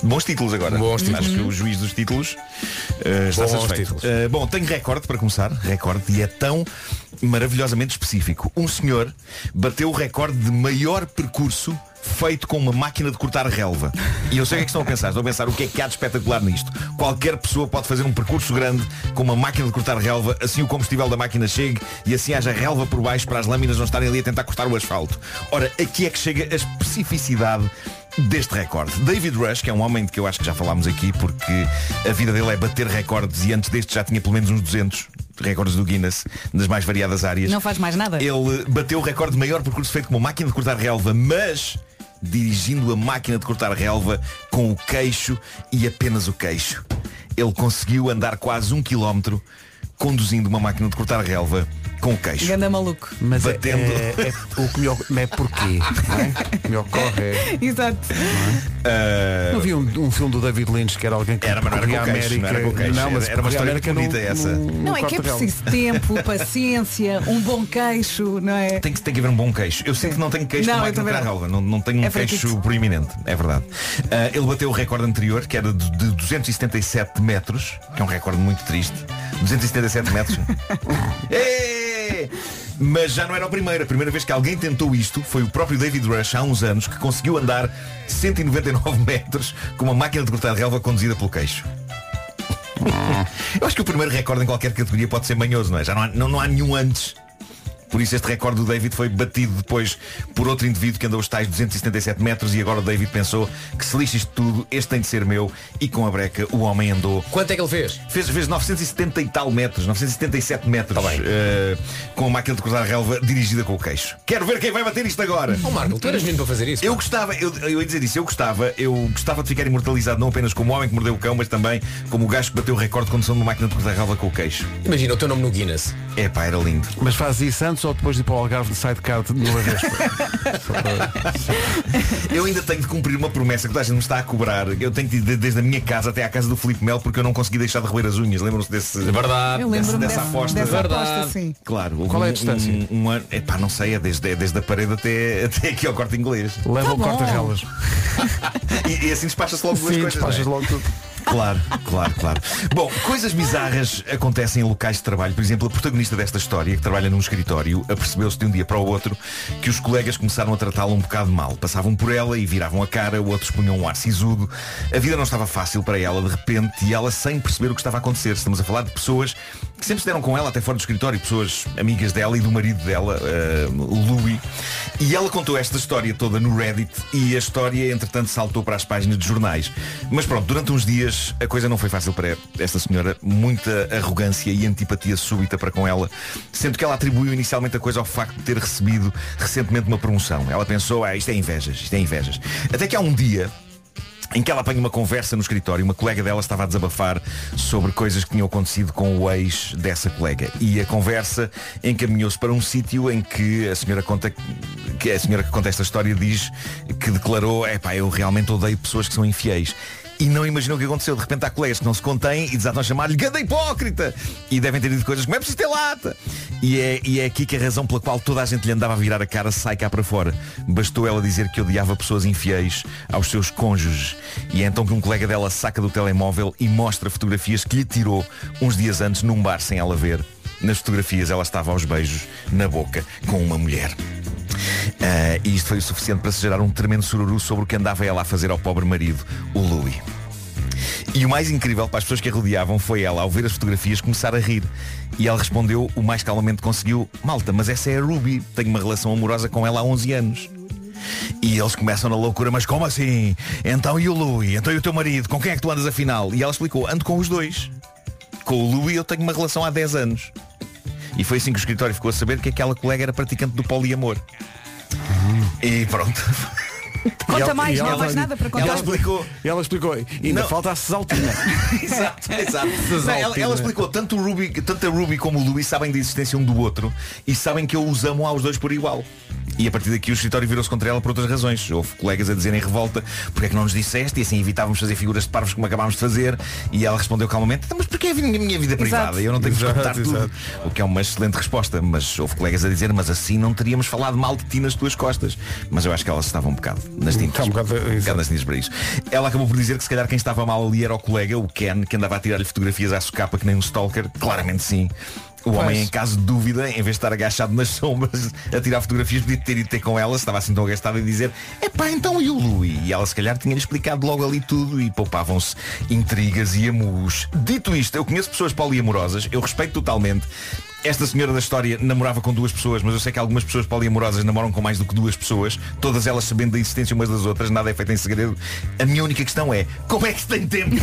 Bons títulos agora. Bons títulos. Acho que o juiz dos títulos eh, está Bons satisfeito. Eh, bom, tenho recorde para começar. Recorde e é tão maravilhosamente específico. Um senhor bateu o recorde de maior percurso feito com uma máquina de cortar relva. E eu sei o que é que estão a pensar. Estão a pensar o que é que há de espetacular nisto. Qualquer pessoa pode fazer um percurso grande com uma máquina de cortar relva, assim o combustível da máquina chegue e assim haja relva por baixo para as lâminas não estarem ali a tentar cortar o asfalto. Ora, aqui é que chega a especificidade deste recorde. David Rush, que é um homem de que eu acho que já falámos aqui, porque a vida dele é bater recordes e antes deste já tinha pelo menos uns 200 recordes do Guinness nas mais variadas áreas. Não faz mais nada. Ele bateu o recorde de maior percurso feito com uma máquina de cortar relva, mas dirigindo a máquina de cortar relva com o queixo e apenas o queixo. Ele conseguiu andar quase um quilómetro conduzindo uma máquina de cortar relva com o queixo. Ganda maluco. Mas é, Batendo. é- é- o que me, oc- é porquê? não é? O que me ocorre é. (laughs) Exato. Ah, Não havia um, um filme do David Lynch que era alguém que Era, mas não era com a queixo, América. não era com queixo. Não, mas Era- era uma a história América bonita num- essa. num Não, é que é preciso tempo, (laughs) paciência, um bom queixo, não é? Tem que, tem que haver um bom queixo. Eu sinto que não tenho queixo Não, com eu também cortar não. Não, não tenho um É queixo proeminente. É verdade. Ah, ele bateu o recorde anterior, que era de, de 277 metros, que é um recorde muito triste. 277 metros. (laughs) Mas já não era o primeiro. A primeira vez que alguém tentou isto foi o próprio David Rush, há uns anos, que conseguiu andar 199 (laughs) metros com uma máquina de cortar relva conduzida pelo queixo. (laughs) Eu acho que o primeiro recorde em qualquer categoria pode ser manhoso, não é? Já não há, não, não há nenhum antes. Por isso este recorde do David foi batido depois por outro indivíduo que andou os tais 277 metros e agora o David pensou que se lixa isto tudo, este tem de ser meu e com a breca o homem andou. Quanto é que ele fez? Fez, fez 970 e tal metros, 977 metros Tá bem. eh, com a máquina de cruzar relva dirigida com o queixo. Quero ver quem vai bater isto agora. Oh Marco, tu eras menino para fazer isso. Eu gostava, eu, eu ia dizer isso, eu gostava, eu gostava de ficar imortalizado não apenas como o homem que mordeu o cão, mas também como o gajo que bateu o recorde de condução de uma máquina de cortar relva com o queixo. Imagina o teu nome no Guinness. É pá, era lindo. Mas faz isso antes ou depois de ir para o Algarve de sidecar de uma vez? Só (laughs) Eu ainda tenho de cumprir uma promessa que toda a gente me está a cobrar. Eu tenho de ir de- desde a minha casa até à casa do Filipe Mel porque eu não consegui deixar de roer as unhas. Lembram-se desse. É verdade. Eu lembro-me dessa dessa, aposta. dessa Verdade. aposta, sim. Claro. Qual é a distância? Um, um. Epá, não sei, é desde, é desde a parede até, até aqui ao corte inglês. Leva o bom. corta-relas. (laughs) E, e assim despacha-se logo duas coisas. é? despachas logo tudo. Claro, claro, claro. Bom, coisas bizarras acontecem em locais de trabalho. Por exemplo, a protagonista desta história, que trabalha num escritório, apercebeu-se de um dia para o outro que os colegas começaram a tratá-la um bocado mal. Passavam por ela e viravam a cara, outros punham um ar sisudo. A vida não estava fácil para ela de repente e ela sem perceber o que estava a acontecer. Estamos a falar de pessoas que sempre estiveram com ela até fora do escritório, pessoas amigas dela e do marido dela, o Louis. E ela contou esta história toda no Reddit e a história, entretanto, saltou para as páginas de jornais. Mas pronto, durante uns dias a coisa não foi fácil para esta senhora. Muita arrogância e antipatia súbita para com ela, sendo que ela atribuiu inicialmente a coisa ao facto de ter recebido recentemente uma promoção. Ela pensou, ah, isto é invejas, isto é invejas. Até que há um dia em que ela apanha uma conversa no escritório. Uma colega dela estava a desabafar sobre coisas que tinham acontecido com o ex dessa colega. E a conversa encaminhou-se para um sítio em que a senhora conta que a senhora que conta esta história diz que declarou, é pá, eu realmente odeio pessoas que são infiéis. E não imaginou o que aconteceu. De repente há colegas que não se contêm e desatam a chamar-lhe ganda hipócrita. E devem ter dito coisas como é preciso ter lata. E é, e é aqui que a razão pela qual toda a gente lhe andava a virar a cara sai cá para fora. Bastou ela dizer que odiava pessoas infiéis aos seus cônjuges. E é então que um colega dela saca do telemóvel e mostra fotografias que lhe tirou uns dias antes num bar sem ela ver. Nas fotografias ela estava aos beijos na boca com uma mulher. Ah, e isto foi o suficiente para se gerar um tremendo sururu sobre o que andava ela a fazer ao pobre marido, o Louis. E o mais incrível para as pessoas que a rodeavam foi ela, ao ver as fotografias, começar a rir. E ela respondeu o mais calmamente conseguiu, malta, mas essa é a Ruby, tenho uma relação amorosa com ela há 11 anos. E eles começam na loucura, mas como assim? Então e o Louis? Então e o teu marido? Com quem é que tu andas afinal? E ela explicou, ando com os dois. Com o Louis eu tenho uma relação há 10 anos. E foi assim que o escritório ficou a saber que aquela colega era praticante do poliamor. E pronto. (laughs) Conta ela- mais, não há ela mais nada para Ela contar. explicou. E ela explicou, ainda Não. falta a Cesaltina. (laughs) exato, exato. Não, ela, ela explicou, tanto, o Ruby, tanto a Ruby como o Louis sabem da existência um do outro e sabem que eu os amo aos dois por igual. E a partir daqui o escritório virou-se contra ela por outras razões. Houve colegas a dizerem revolta, porque é que não nos disseste e assim evitávamos fazer figuras de parvos como acabámos de fazer. E ela respondeu calmamente, "Então, mas porque é a minha, minha vida privada? Eu não tenho que Exato, contar tudo. exato. O que é uma excelente resposta. Mas houve colegas a dizer, mas assim não teríamos falado mal de ti nas tuas costas. Mas eu acho que elas estavam um bocado nas tintas. Está um bocado, Um bocado nas tintas para isso. Ela acabou por dizer que se calhar quem estava mal ali era o colega, o Ken, que andava a tirar-lhe fotografias à socapa que nem um stalker. Claramente sim. O homem, em caso de dúvida, em vez de estar agachado nas (laughs) sombras a tirar fotografias, podia ter ido ter com ela, se estava assim tão agastado e dizer Epá, então e o Louis? E ela se calhar tinha-lhe explicado logo ali tudo e poupavam-se intrigas e amuros. Dito isto, eu conheço pessoas poliamorosas, eu respeito totalmente. Esta senhora da história namorava com duas pessoas, mas eu sei que algumas pessoas poliamorosas namoram com mais do que duas pessoas, todas elas sabendo da existência umas das outras, nada é feito em segredo. A minha única questão é, como é que se tem tempo? (laughs)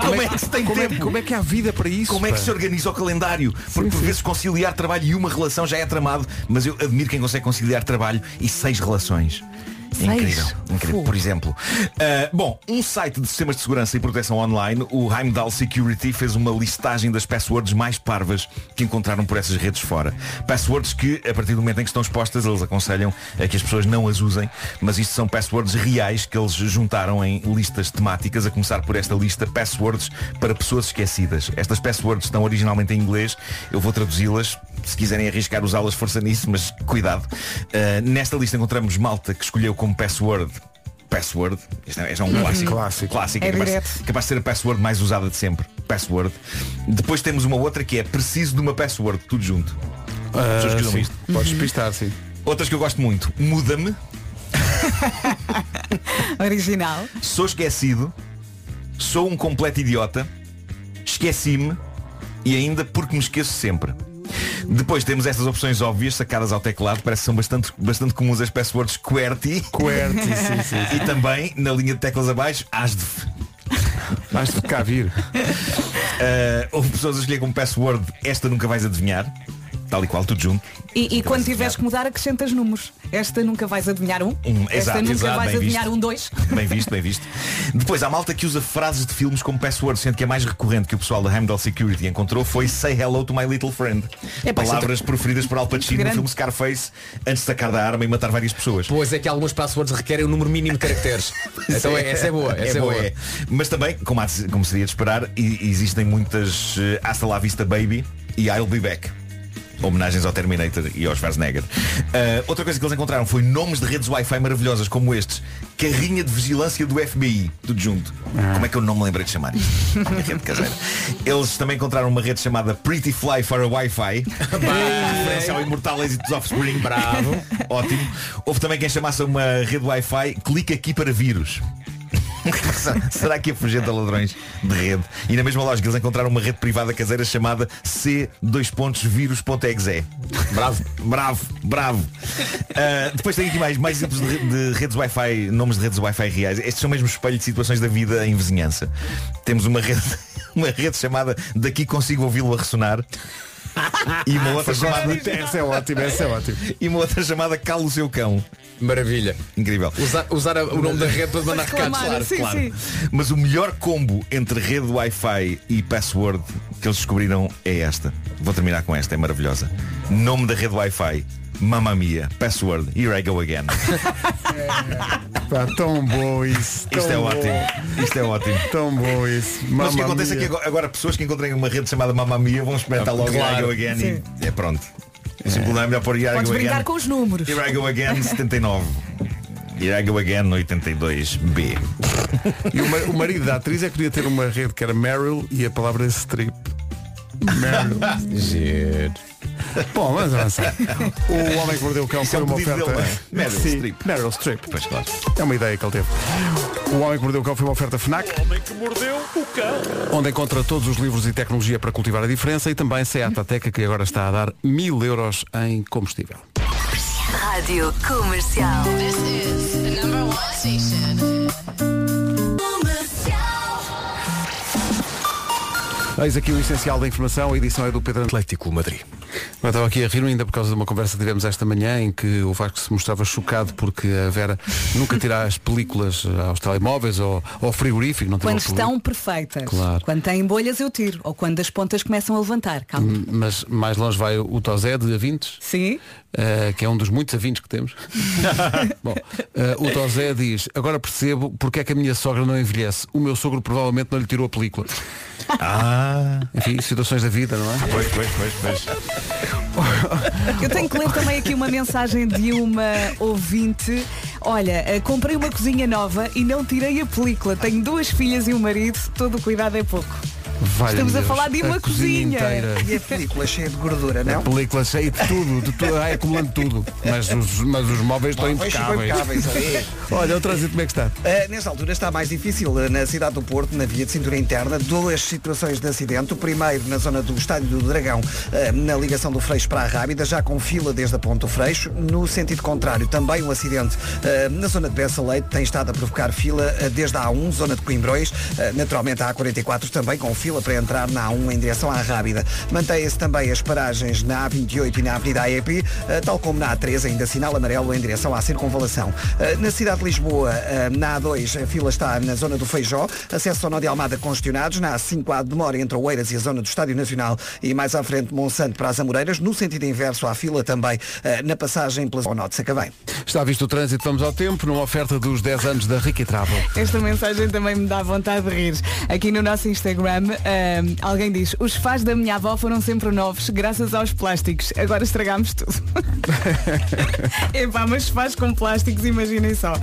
Como é que se tem como, é, tempo? como é que há vida para isso? Como é que se organiza o calendário? Porque por vezes conciliar trabalho e uma relação já é tramado, mas eu admiro quem consegue conciliar trabalho e seis relações. Seis? Incrível, incrível. Por exemplo, uh, bom, um site de sistemas de segurança e proteção online, o Heimdall Security, fez uma listagem das passwords mais parvas que encontraram por essas redes fora. Passwords que, a partir do momento em que estão expostas, eles aconselham a que as pessoas não as usem, mas isto são passwords reais que eles juntaram em listas temáticas, a começar por esta lista passwords para pessoas esquecidas. Estas passwords estão originalmente em inglês, eu vou traduzi-las, se quiserem arriscar usá-las, força nisso, mas cuidado. Uh, nesta lista encontramos malta que escolheu como password Password, este é, este é um clássico. Clássico. clássico É capaz, direto. capaz de ser a password mais usada de sempre. Password. Depois temos uma outra que é preciso de uma password, tudo junto. Pessoas que usam sim. isto. Podes despistar, sim. Outras que eu gosto muito. Muda-me, (laughs) Original. sou esquecido, sou um completo idiota, esqueci-me e ainda porque me esqueço sempre. Depois temos estas opções óbvias sacadas ao teclado, parece que são bastante, bastante comuns as passwords QWERTY QWERTY, sim, sim. e também na linha de teclas abaixo ASDF. Vais de cá vir. Uh, houve pessoas a escolher como password esta nunca vais adivinhar, tal e qual, tudo junto. E, e quando tiveres que mudar, acrescentas números. Esta nunca vais adivinhar um. Um, Esta exato, nunca exato, vais adivinhar visto. um dois. (laughs) Bem visto, bem visto. Depois, há malta que usa frases de filmes como password, sendo que a mais recorrente que o pessoal da Heimdall Security encontrou foi Say Hello to My Little Friend. É, Palavras proferidas por Al Pacino no filme Scarface antes de sacar da arma e matar várias pessoas. Pois é que algumas passwords requerem um número mínimo de caracteres. (laughs) então é, essa é boa, essa é, boa. é. Mas também, como, há como seria de esperar, existem muitas eh, Hasta la Vista Baby e I'll Be Back. Homenagens ao Terminator e ao Schwarzenegger. Ah, outra coisa que eles encontraram foi nomes de redes Wi-Fi maravilhosas como estes. Carrinha de vigilância do FBI. Tudo junto. Como é que eu não me lembrei de chamar isto? (laughs) Rede caseira. Eles também encontraram uma rede chamada Pretty Fly for a Wi-Fi. (laughs) referência ao imortal êxito dos Offspring. Bravo. (laughs) Ótimo. Houve também quem chamasse uma rede Wi-Fi Clica aqui para vírus. (laughs) Será que afugenta ladrões de rede? E na mesma lógica eles encontraram uma rede privada caseira chamada C2.virus.exe. Bravo. Bravo, bravo. Ah, depois tem aqui mais, mais exemplos de redes Wi-Fi, nomes de redes Wi-Fi reais. Estes são mesmo espelho de situações da vida em vizinhança. Temos uma rede, (laughs) uma rede chamada Daqui consigo ouvi-lo a ressonar. E uma outra chamada Essa é ótima, essa é ótima. E uma outra chamada Cala o seu cão. Maravilha. Incrível. Usar, usar a- o nome da rede para mandar recados, claro. sim, Claro. sim. Mas o melhor combo entre rede Wi-Fi e password que eles descobriram é esta. Vou terminar com esta, é maravilhosa. Nome da rede Wi-Fi. Mamma mia. Password. Here I go again. (laughs) Pá, tão bom isso. Isto é bom. ótimo. Isto é ótimo. Tão bom isso. Mas o que acontece é que mia. agora, pessoas que encontrem uma rede chamada Mamma Mia vão experimentar logo Here I Claro. go again e é pronto. O simples nome é melhor pôr Here I Podes go brincar again. com os números. Here I go again 79. Here I go again 82B. E o, ma- o marido da atriz é que podia ter uma rede que era Meryl e a palavra strip. Meryl. Giro. Bom, vamos avançar. O Homem que Mordeu o Cão Isso é foi um uma pedido oferta. dele, não é? Meryl Sim, Streep. Meryl Streep. Pois claro. É uma ideia que ele teve. O Homem que Mordeu o Cão foi uma oferta FNAC. Onde encontra todos os livros e tecnologia para cultivar a diferença e também Seat Ateca que agora está a dar mil euros em combustível. Rádio Comercial. This is the number one station. Eis aqui o essencial da informação. A edição é do Pedro Atlético Madrid. Eu estava aqui a rir ainda por causa de uma conversa que tivemos esta manhã em que o Vasco se mostrava chocado porque a Vera nunca tira as películas aos telemóveis ou ao frigorífico. Não Quando estão perfeitas. Claro. Quando têm bolhas eu tiro. Ou quando as pontas começam a levantar. Calma. Hum, Mas mais longe vai o Tosé de Avintes. Sim. Uh, que é um dos muitos avintes que temos. (laughs) Bom, uh, o Tosé diz, agora percebo porque é que a minha sogra não envelhece. O meu sogro provavelmente não lhe tirou a película. Ah, Enfim, situações da vida, não é? pois, pois, pois, pois. Eu tenho que ler também aqui uma mensagem de uma ouvinte. Olha, eh, comprei uma cozinha nova e não tirei a película. Tenho duas filhas e um marido. Todo o cuidado é pouco. Estamos a Deus. falar de uma cozinha. inteira. E a película cheia de gordura, A não? película cheia de tudo, de tudo, ai, acumulando tudo. Mas os, mas os móveis estão impecáveis. (laughs) Olha, o trânsito como é que está? Uh, nesta altura está mais difícil uh, na cidade do Porto, na via de cintura interna, duas situações de acidente. O primeiro na zona do Estádio do Dragão, uh, na ligação do Freixo para a Rábida, já com fila desde a Ponte do Freixo. No sentido contrário, também um acidente uh, na zona de Bessa Leite tem estado a provocar fila uh, desde a A1, zona de Coimbrões. Uh, naturalmente a A44 também com fila para entrar na A1 em direção à Rábida. Mantém-se também as paragens na A28 e na Avenida AEP, uh, tal como na A3, ainda sinal amarelo em direção à circunvalação. Uh, Na cidade de Lisboa, uh, na A2, a fila está na zona do Feijó, acesso ao Nó de Almada congestionados, na A5 há demora entre Oeiras e a zona do Estádio Nacional e mais à frente Monsanto para as Amoreiras, no sentido inverso há fila também na passagem pela Nó de Sacavém. Está visto o trânsito, vamos ao tempo, numa oferta dos 10 anos da Ricky Travel. Esta mensagem também me dá vontade de rir. Aqui no nosso Instagram, ahm, alguém diz, os faz da minha avó foram sempre novos, graças aos plásticos. Agora estragámos tudo. (laughs) Epá, mas faz com plásticos, imaginem só.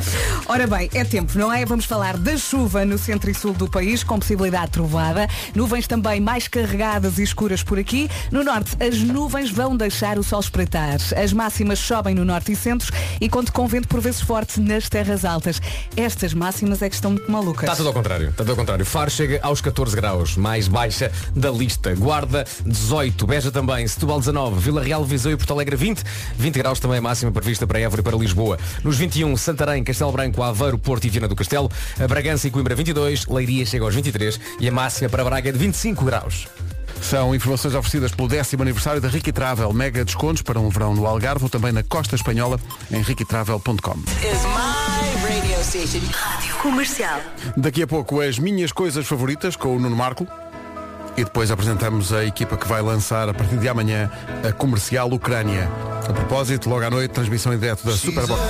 Ora bem, é tempo, não é? Vamos falar da chuva no centro e sul do país, com possibilidade de trovada. Nuvens também mais carregadas e escuras por aqui. No norte, as nuvens vão deixar o sol espreitar. As máximas sobem no norte e centro e conto com vento por vezes forte nas terras altas. Estas máximas é que estão muito malucas. Está tudo ao contrário. Está tudo ao contrário. Faro chega aos 14 graus, mais baixa da lista. Guarda 18, Beja também, Setúbal 19, Vila Real, Viseu e Porto Alegre 20. 20 graus também a máxima prevista para Évora e para Lisboa. Nos 21, Santarém, Castelo Branco, Aveiro, Porto e Viana do Castelo. A Bragança e Coimbra 22, Leiria chega aos 23 e a máxima para Braga é de 25 graus. São informações oferecidas pelo décimo aniversário da Ricky Travel. Mega descontos para um verão no Algarve ou também na Costa Espanhola em riquitravel.com. Comercial. Daqui a pouco as minhas coisas favoritas com o Nuno Marco. E depois apresentamos a equipa que vai lançar a partir de amanhã a comercial Ucrânia. A propósito, logo à noite, transmissão em direto da Superbox.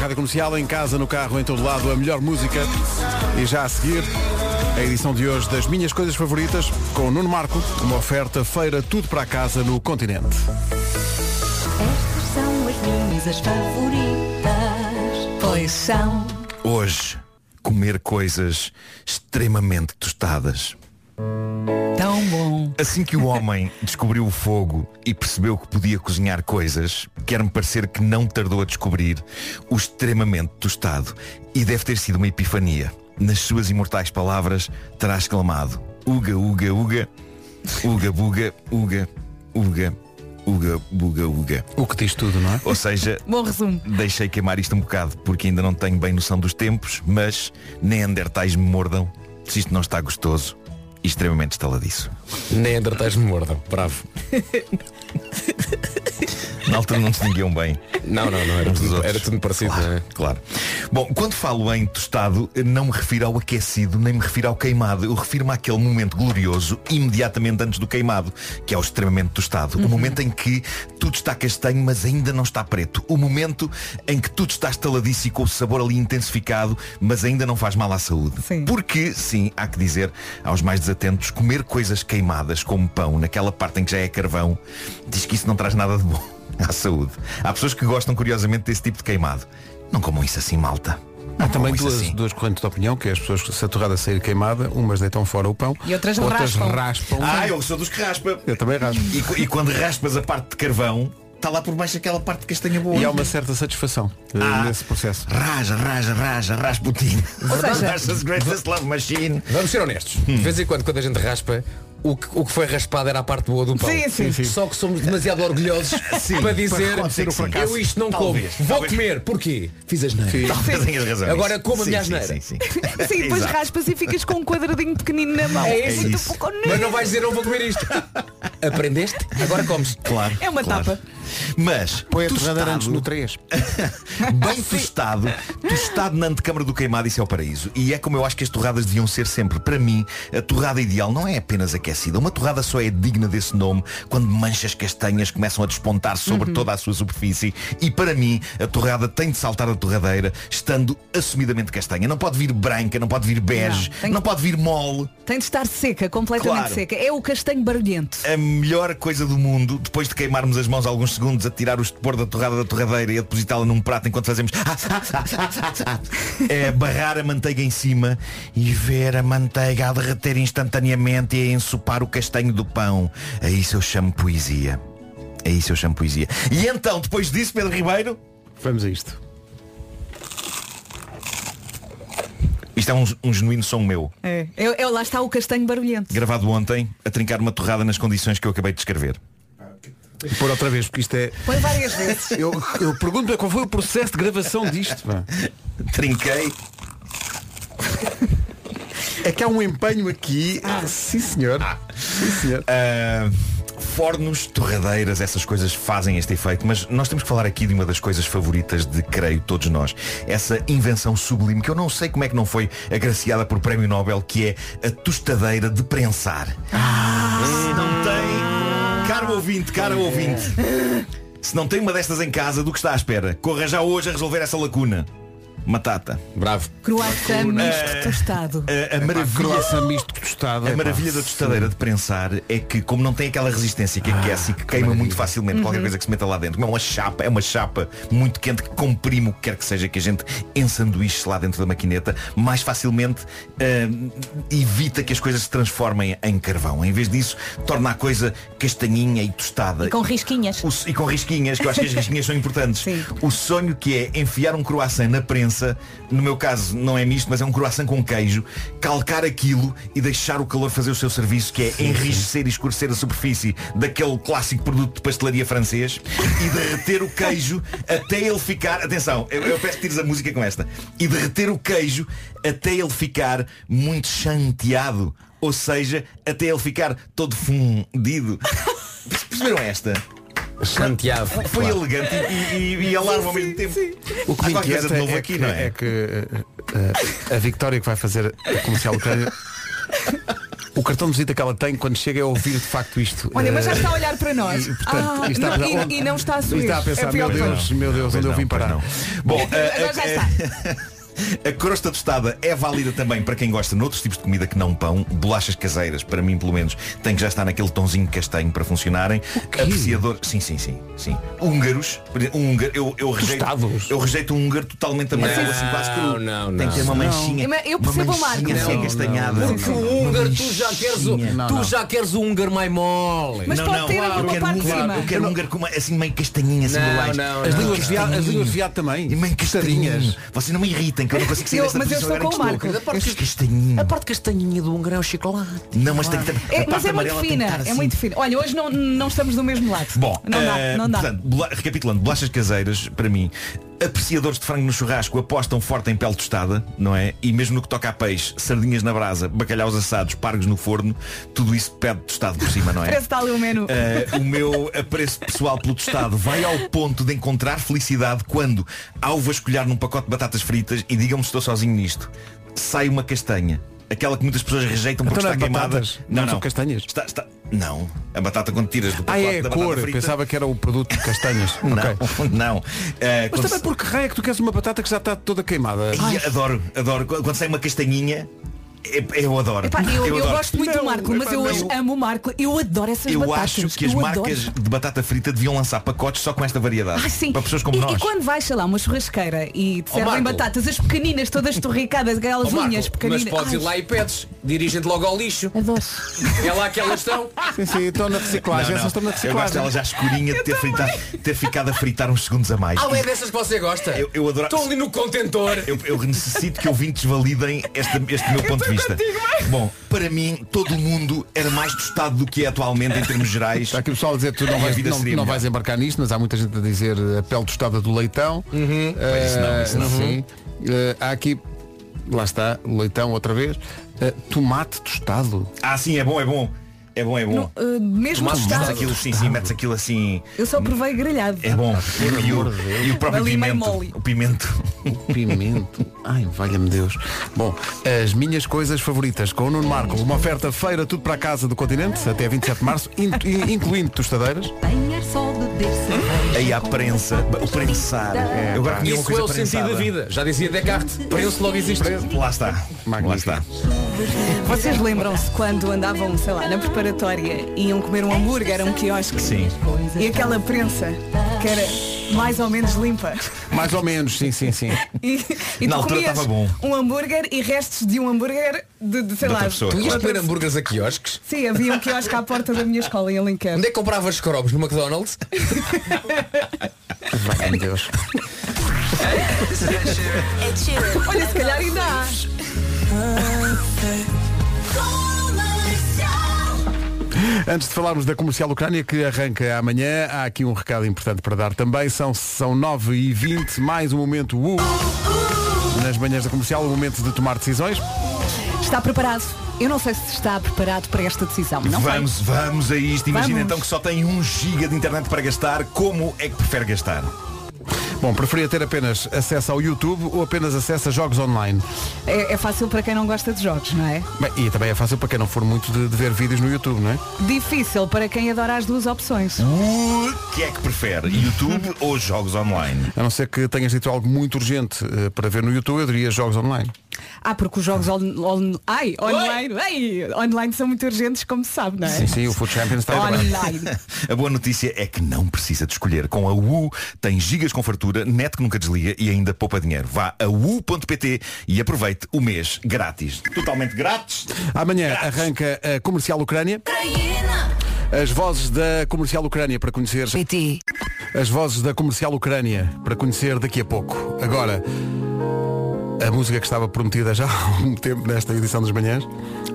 Rádio Comercial em casa, no carro, em todo lado, a melhor música. E já a seguir, a edição de hoje das minhas coisas favoritas com o Nuno Marco, uma oferta feira tudo para casa no continente. Estas são as minhas favoritas. Pois são. Hoje, comer coisas extremamente tostadas. Tão bom. Assim que o homem (laughs) descobriu o fogo e percebeu que podia cozinhar coisas, quer-me parecer que não tardou a descobrir o extremamente tostado. E deve ter sido uma epifania. Nas suas imortais palavras, terá exclamado Uga, uga, uga, uga, buga, uga, uga, uga, buga, uga. O que diz tudo, não é? Ou seja, (laughs) Bom resumo. deixei queimar isto um bocado porque ainda não tenho bem noção dos tempos, mas nem andertais me mordam se isto não está gostoso e extremamente estaladiço. Nem Andertais me mordam. Bravo. (laughs) Na altura não distinguiam bem. Não, não, não. Era Uns tudo, era tudo parecido, Claro, não é? claro. Bom, quando falo em tostado, não me refiro ao aquecido, nem me refiro ao queimado. Eu refiro-me àquele momento glorioso, imediatamente antes do queimado, que é o extremamente tostado. O momento em que tudo está castanho, mas ainda não está preto. O momento em que tudo está estaladiço e com o sabor ali intensificado, mas ainda não faz mal à saúde. Sim. Porque, sim, há que dizer aos mais desatentos, comer coisas queimadas como pão, naquela parte em que já é carvão, diz que isso não traz nada de bom (laughs) à saúde. Há pessoas que gostam curiosamente desse tipo de queimado. Não comam isso assim, malta. Há também duas, assim. duas correntes de opinião, que é as pessoas se a torrada sair queimada, umas deitam fora o pão, E outras raspam. raspam. Ah, eu sou dos que raspa. Eu também raspo. E, e quando raspas a parte de carvão, está lá por baixo aquela parte de castanha boa. E há uma certa satisfação eh, Ah. nesse processo. Raja, raja, raja, Rasputin. seja- Raspa's greatest love machine. Vamos ser honestos. De vez em quando, quando a gente raspa, o que, o que foi raspado era a parte boa do pão. Sim, sim. Sim, sim. Só que somos demasiado orgulhosos (laughs) para dizer fracasso. eu isto não Talvez, como. Vou talvez. comer. Porquê? Fiz as neiras. Talvez tenhas razão. Agora como a Sim, minha sim, asneira. sim, sim. (laughs) Sim, depois raspas e ficas com um quadradinho pequenino na mão. É. Muito isso. pouco- Mas não vais dizer não vou comer isto. (laughs) Aprendeste? Agora comes. Claro. É uma claro. tapa. Mas Põe a tostado, torradeira antes no 3. (laughs) bem tostado, tostado na antecâmara do queimado, isso é o paraíso. E é como eu acho que as torradas deviam ser sempre. Para mim, a torrada ideal não é apenas aquecida. Uma torrada só é digna desse nome quando manchas castanhas começam a despontar sobre Uhum. toda a sua superfície. E para mim, a torrada tem de saltar da torradeira, estando assumidamente castanha. Não pode vir branca, não pode vir bege, Não, não, tem- pode vir mole. Tem de estar seca, completamente Claro. seca. É o castanho barulhento. a melhor coisa do mundo, depois de queimarmos as mãos alguns segundos a tirar o estupor da torrada da torradeira e a depositá-la num prato enquanto fazemos é barrar a manteiga em cima e ver a manteiga a derreter instantaneamente e a ensopar o castanho do pão. A isso eu chamo poesia. A isso eu chamo poesia. E então, depois disso, Pedro Ribeiro, Vamos a isto. Isto é um, um genuíno som meu, É. É, é- lá está o castanho barulhento. gravado ontem, a trincar uma torrada nas condições que eu acabei de descrever. E pôr outra vez, porque isto é. Põe várias vezes. (laughs) Eu, eu pergunto qual foi o processo de gravação disto. pá. Trinquei. É que há um empenho aqui. Ah, sim senhor. Sim senhor. Ah, fornos, torradeiras, essas coisas fazem este efeito, mas nós temos que falar aqui de uma das coisas favoritas de, creio, todos nós. Essa invenção sublime, que eu não sei como é que não foi agraciada por prémio Nobel, que é a tostadeira de prensar. Se não tem, caro ouvinte, caro ouvinte, se não tem uma destas em casa, do que está à espera? Corra já hoje a resolver essa lacuna. Matata. Bravo. Croissant misto tostado. A, a maravilha. Croissant misto tostado. A maravilha da tostadeira de prensar é que, como não tem aquela resistência que aquece e que queima muito facilmente qualquer coisa que se meta lá dentro, como é uma chapa, é uma chapa muito quente que comprime o que quer que seja que a gente ensanduíche lá dentro da maquineta, mais facilmente ah, evita que as coisas se transformem em carvão. Em vez disso, torna a coisa castanhinha e tostada. E com risquinhas. O- e com risquinhas, que eu acho que as risquinhas são importantes. (laughs) Sim. O sonho que é enfiar um croissant na prensa, no meu caso não é misto, mas é um croissant com queijo, calcar aquilo e deixar o calor fazer o seu serviço, que é enrijecer e escurecer a superfície daquele clássico produto de pastelaria francês e derreter o queijo até ele ficar, atenção, eu, eu peço que tires a música com esta, e derreter o queijo até ele ficar muito chanteado. Ou seja, até ele ficar todo fundido. Perceberam esta? Santiago. Foi elegante e, e, e alarme ao mesmo tempo. O que me inquieta de novo é, aqui, que, não é? é que uh, uh, a Victória que vai fazer a comercial Ucrânia (laughs) o cartão de visita que ela tem quando chega é ouvir de facto isto. Olha, mas já Uh, está a olhar para nós. e, portanto, Ah, está a não- pensar, e, e não está a e sorrir. está a pensar, é meu Deus, meu Deus, onde eu vim parar? Bom, a- (laughs) Agora já a- está. (laughs) A crosta tostada é válida também para quem gosta de outros tipos de comida que não pão, bolachas caseiras, para mim pelo menos, tem que já estar naquele tonzinho castanho para funcionarem. Apreciador, sim, sim, sim, sim. Húngaros, por exemplo, húngaro, eu, eu rejeito, Tostados? eu rejeito um húngaro totalmente amarelo, assim quase cru. não, não. Tem que ter uma manchinha. Eu uma percebo o manchinha Marco. assim Não, castanhada. Porque o húngaro tu já queres o, Não, tu não. já queres o húngaro mais mole. Mas não, pode não, ter eu uma quero parte de húngaro, cima. eu quero húngaro com uma, assim meio castanhinha assim Não, por baixo. não, As não. línguas de viado, as línguas de viado também. E meio castanhinhas. Castanhinhas. Vocês não me que eu não consigo sair Eu- desta mas eu estou com o Marco. estou. Este castanhinho. A parte castanhinha do húngaro é o chocolate. Não, mas tem que ter. É, a mas parte é muito fina, é assim. muito fina. Olha, hoje não, não estamos do mesmo lado. Bom, não dá, eh, não dá. portanto, recapitulando, bolachas caseiras, para mim, apreciadores de frango no churrasco apostam forte em pele tostada, não é? E mesmo no que toca a peixe, sardinhas na brasa, bacalhaus assados, pargos no forno, tudo isso pede tostado por cima, não é? Parece ali o menu. Eh, o meu apreço pessoal pelo tostado vai ao ponto de encontrar felicidade quando, ao vasculhar num pacote de batatas fritas, e digam-me se estou sozinho nisto, sai uma castanha. Aquela que muitas pessoas rejeitam porque Então não está é queimada. batatas? Não são castanhas? Está, está... Não. A batata quando tiras do Ah, pacote é a da cor. frita. Pensava que era o produto de castanhas. (laughs) Não, Ok. não. Eh, Mas também se- porque raio é que tu queres uma batata que já está toda queimada. Ai, adoro, adoro. Quando sai uma castanhinha, eu adoro. Epá, eu, eu adoro. gosto muito do Não, Marco, mas epá, eu hoje amo o Marco. Eu adoro essas Eu batatas. acho que as eu marcas adoro. de batata frita deviam lançar pacotes só com esta variedade. Ah, sim. Para pessoas como e, nós. e quando vais, sei lá, uma churrasqueira e te Ó, servem Marco. batatas, as pequeninas, todas torricadas, aquelas Marco, unhas mas pequeninas. podes ir lá e pedes. Dirigem-te logo ao lixo. Adoro. É lá que elas estão. Sim, sim, estão na reciclagem. Não, não. Essas estão na Eu gosto reciclagem. dela já escurinha de ter, fritado, ter ficado a fritar uns segundos a mais. Ah, é dessas que você gosta? Eu- eu adoro- Estão ali no contentor. Eu, eu necessito que ouvintes validem este, este meu ponto de vista. Bom, para mim, todo o mundo era mais tostado do que é atualmente em termos gerais. Está aqui o pessoal a dizer que tu não, vais, não, não vais embarcar nisto, mas há muita gente a dizer eh, a pele tostada do leitão. Uhum. Pois isso não, isso não. Sim. Eh, há aqui, lá está, leitão outra vez. Eh, tomate tostado. Ah, sim, é bom, é bom. É bom, é bom. Uh, mesmo Metes tostado. aquilo, sim, sim, metes aquilo assim. Eu só provei grelhado. É bom. E, e o, e o próprio Ali meio pimento. mole. O pimento. Pimento. Ai, valha-me Deus. Bom, as minhas coisas favoritas com o Nuno Marco. Uma oferta feira tudo para a casa do continente, até 27 de março, in- in- incluindo tostadeiras. Aí a prensa, o prensar. Eu agora uma coisa é o sentido prensada. da vida. Já dizia Descartes. Prenso logo existe. Lá está. Lá Magnífico. está. Vocês lembram-se quando andavam, sei lá, na preparatória e iam comer um hambúrguer a um quiosque Sim. e aquela prensa que era mais ou menos limpa. Mais ou menos, sim, sim, sim. (laughs) E, e Na tu altura comias estava bom. um hambúrguer e restos de um hambúrguer de, de sei De lá. pessoa. Tu ias comer hambúrgueres a quiosques? Sim, havia um quiosque à porta da minha escola em Alenquer. Onde é que compravas cromos? No McDonald's? (laughs) Valha-me Deus. Olha, se calhar ainda há. Antes de falarmos da comercial Ucrânia que arranca amanhã, há aqui um recado importante para dar também. São, são 9h20, mais um momento uh, nas manhãs da comercial, o momento de tomar decisões. Está preparado? Eu não sei se está preparado para esta decisão. Não sei. vamos, vamos a isto. Imagina Vamos. então que só tem um giga de internet para gastar. Como é que prefere gastar? Bom, preferia ter apenas acesso ao YouTube ou apenas acesso a jogos online? É, é fácil para quem não gosta de jogos, não é? Bem, e também é fácil para quem não for muito de, de ver vídeos no YouTube, não é? Difícil para quem adora as duas opções. O que é que prefere? YouTube ou jogos online? A não ser que tenhas dito algo muito urgente eh, para ver no YouTube, eu diria jogos online. Ah, porque os jogos on, on- ai, online, ai, online são muito urgentes, como se sabe, não é? Sim, sim, o Food Champions está. Online. (laughs) A boa notícia é que não precisa de escolher. Com a U tem gigas com fartura, net que nunca desliga e ainda poupa dinheiro. Vá a u.pt e aproveite o mês grátis. Totalmente grátis. Amanhã arranca a comercial Ucrânia. As vozes da comercial Ucrânia para conhecer. PT. As vozes da comercial Ucrânia para conhecer daqui a pouco. Agora, a música que estava prometida já (laughs) há algum tempo nesta edição das manhãs,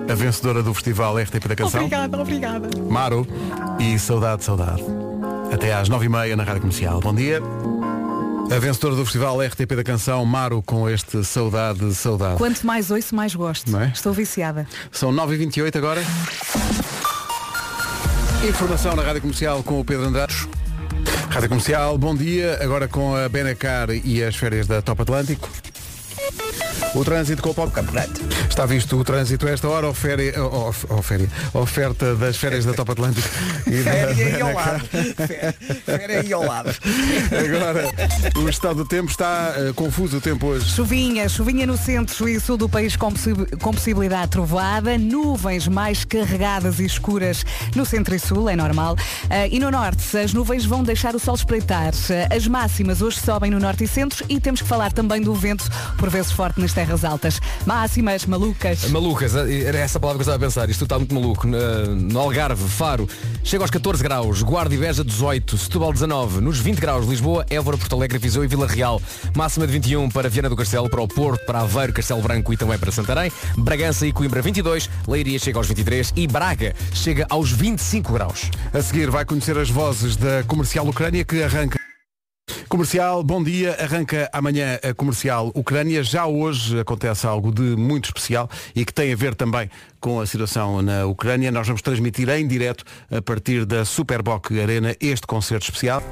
a vencedora do festival RTP da Canção, Obrigada, obrigada. Maro e Saudade, Saudade. Até às nove e meia na Rádio Comercial. Bom dia. A vencedora do festival RTP da Canção, Maro, com este Saudade, Saudade. Quanto mais ouço, mais gosto. É? Estou viciada. São 9h28 agora. Informação na Rádio Comercial com o Pedro Andrade. Rádio Comercial, bom dia. Agora com a Benacar e as férias da Top Atlântico. O trânsito com o Pop Campeonato. Está visto o trânsito a esta hora, ofere, ofere, oferta das férias da Top Atlântico. (laughs) E da Féria aí ao lado. (laughs) Fé- Féria aí ao lado. Agora, o estado do tempo está eh, confuso o tempo hoje. Chuvinha, chuvinha no centro e sul do país com, possi- com possibilidade de trovoada, nuvens mais carregadas e escuras no centro e sul, é normal. Ah, e no norte, as nuvens vão deixar o sol espreitar. Ah, as máximas hoje sobem no norte e centro e temos que falar também do vento, por vezes forte nas terras altas. Máximas, malucas. Malucas, era essa palavra que eu estava a pensar. Isto está muito maluco. No, no Algarve, Faro, chega aos 14 graus, Guarda e Beja 18, Setúbal 19, nos 20 graus, Lisboa, Évora, Porto Alegre, Viseu e Vila Real. Máxima de 21 para Viana do Castelo, para o Porto, para Aveiro, Castelo Branco e também para Santarém. Bragança e Coimbra 22, Leiria chega aos 23 e Braga chega aos 25 graus. A seguir vai conhecer as vozes da Comercial Ucrânia que arranca. Comercial, bom dia. Arranca amanhã a Comercial Ucrânia. Já hoje acontece algo de muito especial e que tem a ver também com a situação na Ucrânia. Nós vamos transmitir em direto a partir da Superboc Arena este concerto especial.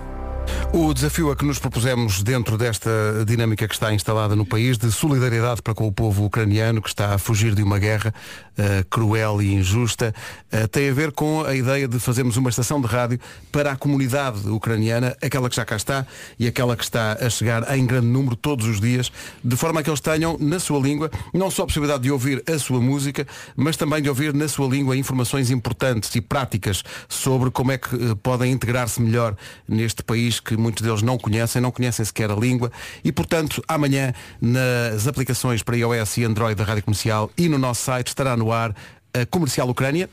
O desafio a que nos propusemos dentro desta dinâmica que está instalada no país de solidariedade para com o povo ucraniano que está a fugir de uma guerra eh, cruel e injusta eh, tem a ver com a ideia de fazermos uma estação de rádio para a comunidade ucraniana, aquela que já cá está e aquela que está a chegar em grande número todos os dias, de forma a que eles tenham na sua língua não só a possibilidade de ouvir a sua música, mas também de ouvir na sua língua informações importantes e práticas sobre como é que eh, podem integrar-se melhor neste país que muitos deles não conhecem, não conhecem sequer a língua e, portanto, amanhã nas aplicações para iOS e Android da Rádio Comercial e no nosso site estará no ar a Comercial Ucrânia.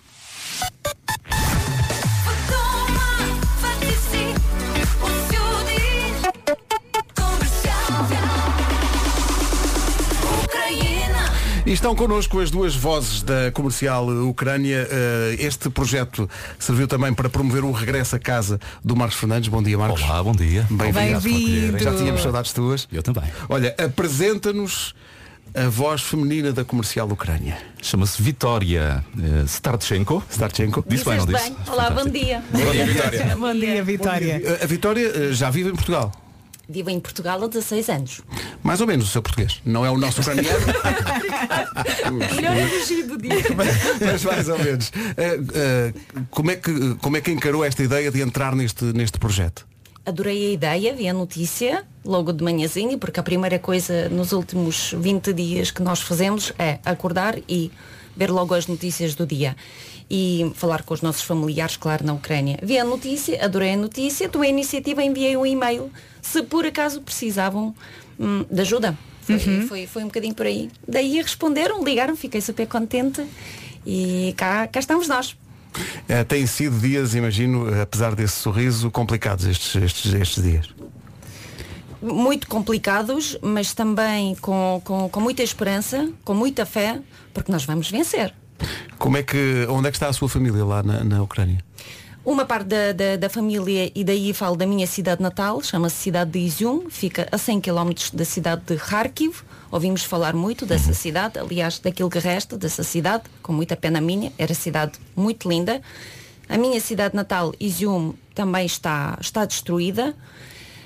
E estão connosco as duas vozes da comercial Ucrânia. Eh, Este projeto serviu também para promover o regresso a casa do Marcos Fernandes. Bom dia, Marcos. Olá, bom dia. Bem-vindo. Bem-vindo. Já tínhamos saudades tuas. Eu também. Olha, apresenta-nos a voz feminina da comercial Ucrânia. Chama-se Vitória eh, Starchenko. Starchenko. Disse bem, não disse? bem. Olá, bom dia. Bom dia, Vitória. Bom dia, Vitória. A Vitória eh, já vive em Portugal. Vivo em Portugal há 16 anos. Mais ou menos o seu português. Não é o nosso ucraniano, (laughs) Melhor é fugir do dia. (laughs) mas mais ou menos. Eh, eh, como, é que, como é que encarou esta ideia de entrar neste, neste projeto? Adorei a ideia, vi a notícia logo de manhãzinho, porque a primeira coisa nos últimos 20 dias que nós fazemos é acordar e ver logo as notícias do dia. E falar com os nossos familiares, claro, na Ucrânia. Vi a notícia, adorei a notícia, tomei a iniciativa, enviei um e-mail, se por acaso precisavam hum, de ajuda. Foi, foi, foi um bocadinho por aí. Daí responderam, ligaram, fiquei super contente e cá, cá estamos nós. Eh, têm sido dias, imagino, apesar desse sorriso, complicados estes, estes, estes dias. muito complicados, mas também com, com, com muita esperança, com muita fé, porque nós vamos vencer. Como é que, onde é que está a sua família lá na, na Ucrânia? Uma parte da, da, da família, e daí falo da minha cidade natal, chama-se cidade de Izium, fica a 100 km da cidade de Kharkiv. Ouvimos falar muito dessa cidade, aliás, daquilo que resta dessa cidade, com muita pena minha, era cidade muito linda. A minha cidade natal, Izium, também está, está destruída.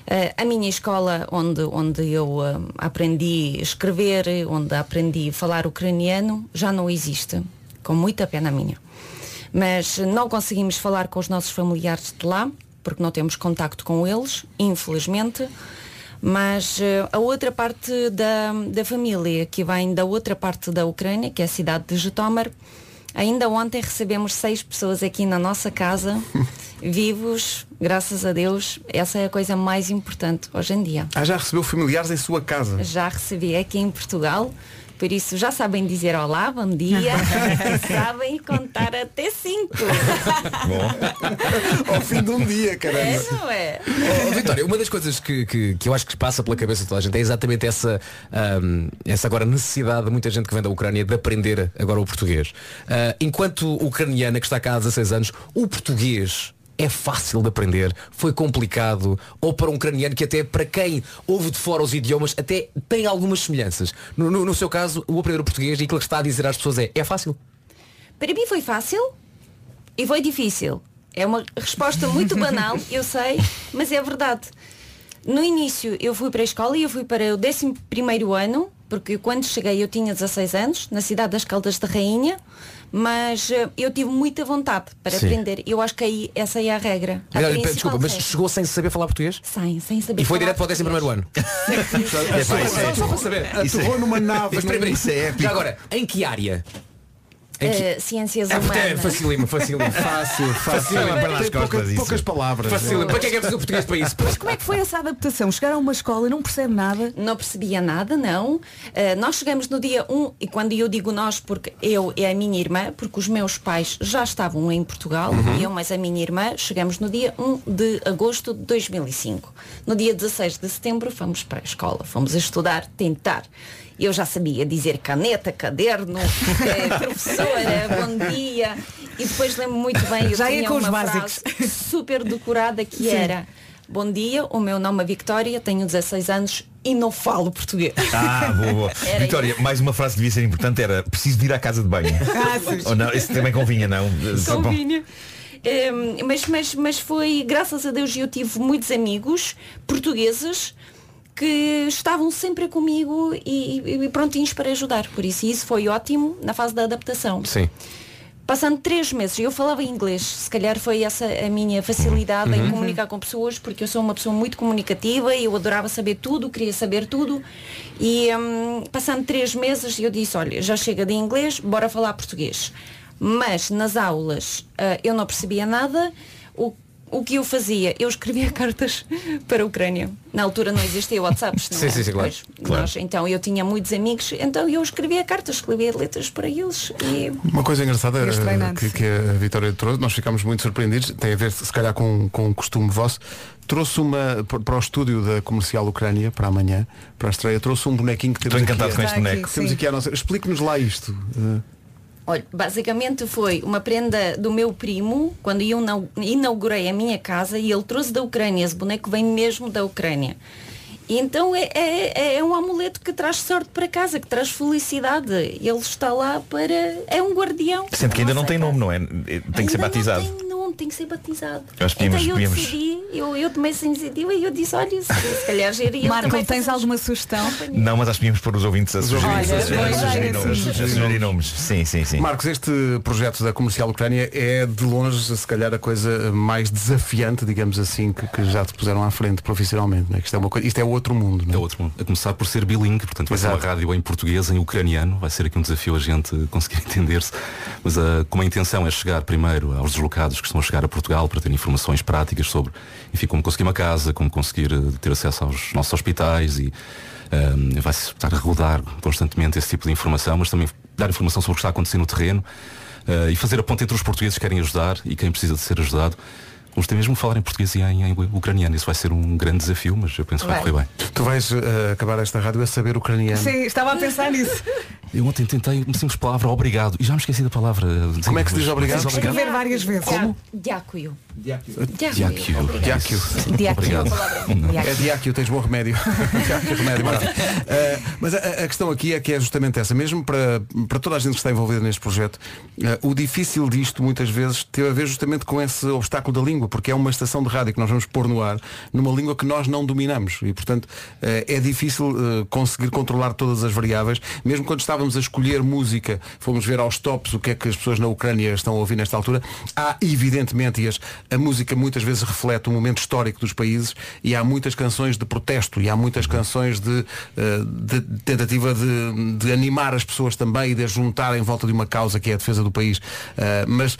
Eh, a minha escola, onde, onde eu eh, aprendi a escrever, onde aprendi a falar ucraniano, já não existe, com muita pena minha. Mas não conseguimos falar com os nossos familiares de lá, porque não temos contacto com eles, infelizmente. Mas eh, a outra parte da, da família, que vem da outra parte da Ucrânia, que é a cidade de Jitomar, ainda ontem recebemos seis pessoas aqui na nossa casa, (laughs) vivos, graças a Deus. Essa é a coisa mais importante hoje em dia. Ah, já recebeu familiares em sua casa? Já recebi aqui em Portugal, por isso já sabem dizer olá, bom dia, (laughs) (laughs) sabem contar até cinco. (laughs) Ao fim de um dia, caramba. É, não é? Oh, Vitória, uma das coisas que, que, que eu acho que passa pela cabeça de toda a gente é exatamente essa, ahm, essa agora necessidade de muita gente que vem da Ucrânia de aprender agora o português. Ah, enquanto ucraniana que está cá há 16 anos, o português é fácil de aprender, foi complicado, ou para um ucraniano que até para quem ouve de fora os idiomas até tem algumas semelhanças. No, no- no seu caso, o aprender o português e aquilo que está a dizer às pessoas é, é fácil? Para mim foi fácil e foi difícil. É uma resposta muito banal, (laughs) eu sei, mas é verdade. No início eu fui para a escola e eu fui para o 11 primeiro ano, porque quando cheguei eu tinha 16 anos, na cidade das Caldas da Rainha, mas eh, eu tive muita vontade para Sim. aprender. Eu acho que aí essa é a regra. A Desculpa, mas regra. chegou sem saber falar português? Sem, sem saber E foi direto para o 11 primeiro ano? (laughs) É, é- Só para saber. Aterrou numa nave. Mas num- Isso é épico. Já agora, em que área? Eh, ciências É, é humanas. facílimo, facílimo. (laughs) Fácil, fácil. Facílimo, para Tem pouca- poucas palavras. Facílimo. Para que é que é preciso português para isso? Mas como é que foi essa adaptação? Chegar a uma escola e não percebe nada? não percebia nada, não. Eh, nós chegamos no dia 1, e quando eu digo nós, porque eu e a minha irmã, porque os meus pais já estavam em Portugal, eu mais a minha irmã, chegamos no dia 1 de agosto de 2005. No dia 16 de setembro fomos para a escola, fomos a estudar, tentar. Eu já sabia dizer caneta, caderno, eh, (laughs) professora, bom dia. E depois lembro muito bem, eu Já ia tinha com os uma básicos. frase (laughs) super decorada que era Bom dia, o meu nome é Victória, tenho 16 anos e não falo português. Ah, boa, boa. (laughs) Era Vitória, mais uma frase que devia ser importante era preciso de ir à casa de banho. Ou não, esse também convinha, não? Convinha. Hum, mas, mas, mas foi, graças a Deus, eu tive muitos amigos portugueses que estavam sempre comigo e, e- prontinhos para ajudar. Por isso, isso foi ótimo na fase da adaptação. Sim. Passando três meses, eu falava inglês, se calhar foi essa a minha facilidade em comunicar com pessoas, porque eu sou uma pessoa muito comunicativa e eu adorava saber tudo, queria saber tudo. E hum, passando três meses eu disse, olha, já chega de inglês, bora falar português. Mas nas aulas ah, eu não percebia nada. O, que eu fazia? Eu escrevia (laughs) cartas para a Ucrânia. Na altura não existia WhatsApp. não Sim, é? sim, sim, claro. Pois, Claro. nós, então eu tinha muitos amigos, então eu escrevia cartas, escrevia letras para eles e Uma coisa engraçada eh, que, que a Vitória trouxe, nós ficámos muito surpreendidos, tem a ver se calhar com, com um costume vosso, trouxe uma, para o estúdio da comercial Ucrânia, para amanhã, para a estreia, trouxe um bonequinho que temos Estou encantado aqui, com este boneco. Temos aqui a nossa. Explique-nos lá isto. Olha, basicamente foi uma prenda do meu primo quando eu inau- inaugurei a minha casa e ele trouxe da Ucrânia. Esse boneco vem mesmo da Ucrânia. Então é, é, é um amuleto que traz sorte para casa, que traz felicidade. Ele está lá para. É um guardião. Sendo que ainda não tem nome, não é? Tem que ser Ainda batizado. Não tem que ser batizado. Eu podíamos- então eu podíamos- decidi, eu, eu tomei essa iniciativa e eu disse, olha, se, se calhar geria Marco, também tens fazer- alguma sugestão? Não, mas acho que devíamos pôr os ouvintes a sugerir, a a nomes. sim. A sugerir nomes. Sim, sim, sim. Marcos, este projeto da comercial Ucrânia é de longe, se calhar, a coisa mais desafiante, digamos assim, que, que já te puseram à frente profissionalmente. É? Que Isto, é uma coisa, isto é outro mundo. Não É outro mundo. A começar por ser bilingue, portanto vai ser uma Exato. rádio em português, em ucraniano, vai ser aqui um desafio a gente conseguir (laughs) entender-se. Mas ah, como a intenção é chegar primeiro aos deslocados que estão chegar a Portugal para ter informações práticas sobre enfim, como conseguir uma casa, como conseguir eh, ter acesso aos nossos hospitais e ah, vai-se estar a rodar constantemente esse tipo de informação, mas também dar informação sobre o que está acontecendo no terreno ah, e fazer a ponte entre os portugueses que querem ajudar e quem precisa de ser ajudado. Gostei mesmo de falar em português e em, em ucraniano. Isso vai ser um grande desafio, mas eu penso que vai Vai. correr bem. Tu vais eh, acabar esta rádio a saber ucraniano. Sim, estava a pensar nisso. Eu ontem tentei uma simples palavra obrigado e já me esqueci da palavra. Como é que se diz obrigado? Escrever várias vezes. Como? Diáquio. Diáquio. Diáquio. Obrigado. É diáquio, tens bom remédio. (laughs) diáquio, remédio. Eh, mas a, a questão aqui é que é justamente essa, mesmo para, para toda a gente que está envolvida neste projeto, eh, o difícil disto muitas vezes teve a ver justamente com esse obstáculo da língua, porque é uma estação de rádio que nós vamos pôr no ar numa língua que nós não dominamos e portanto eh, é difícil eh, conseguir controlar todas as variáveis. Mesmo quando estávamos a escolher música, fomos ver aos tops o que é que as pessoas na Ucrânia estão a ouvir nesta altura, há evidentemente, e as, a música muitas vezes reflete o momento histórico dos países e há muitas canções de protesto e há muitas canções de, eh, de tentativa de, de animar as pessoas também e de as juntar em volta de uma causa que é a defesa do país. Eh, mas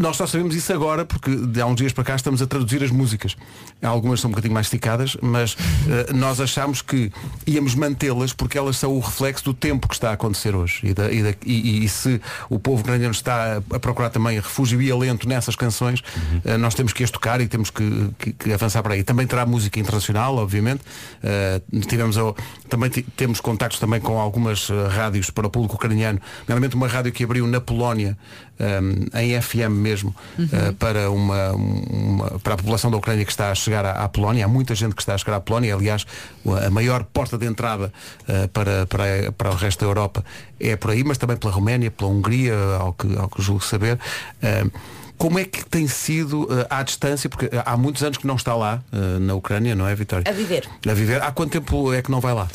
nós só sabemos isso agora porque há uns dias para cá estamos a traduzir as músicas. Algumas são um bocadinho mais esticadas, mas eh, nós achamos que íamos mantê-las porque elas são o reflexo do tempo que está a acontecer hoje. E, da- e da- e- e se o povo ucraniano está a, procurar também refúgio e alento nessas canções, eh, nós temos que as tocar e temos que, que- que avançar para aí. Também terá música internacional, obviamente. Eh, tivemos também temos contactos também com algumas eh, rádios para o público ucraniano, nomeadamente uma rádio que abriu na Polónia, eh, em FM mesmo, eh, para, uma, uma- para a população da Ucrânia que está a chegar à, à Polónia. Há muita gente que está a chegar à Polónia, aliás, a maior porta de entrada eh, para, para, para o resto da Europa é por aí, mas também pela Roménia, pela Hungria, ao que, ao que julgo saber. Eh, como é que tem sido eh, à distância, porque há muitos anos que não está lá, eh, na Ucrânia, não é, Vitória? A viver. A viver. Há quanto tempo é que não vai lá?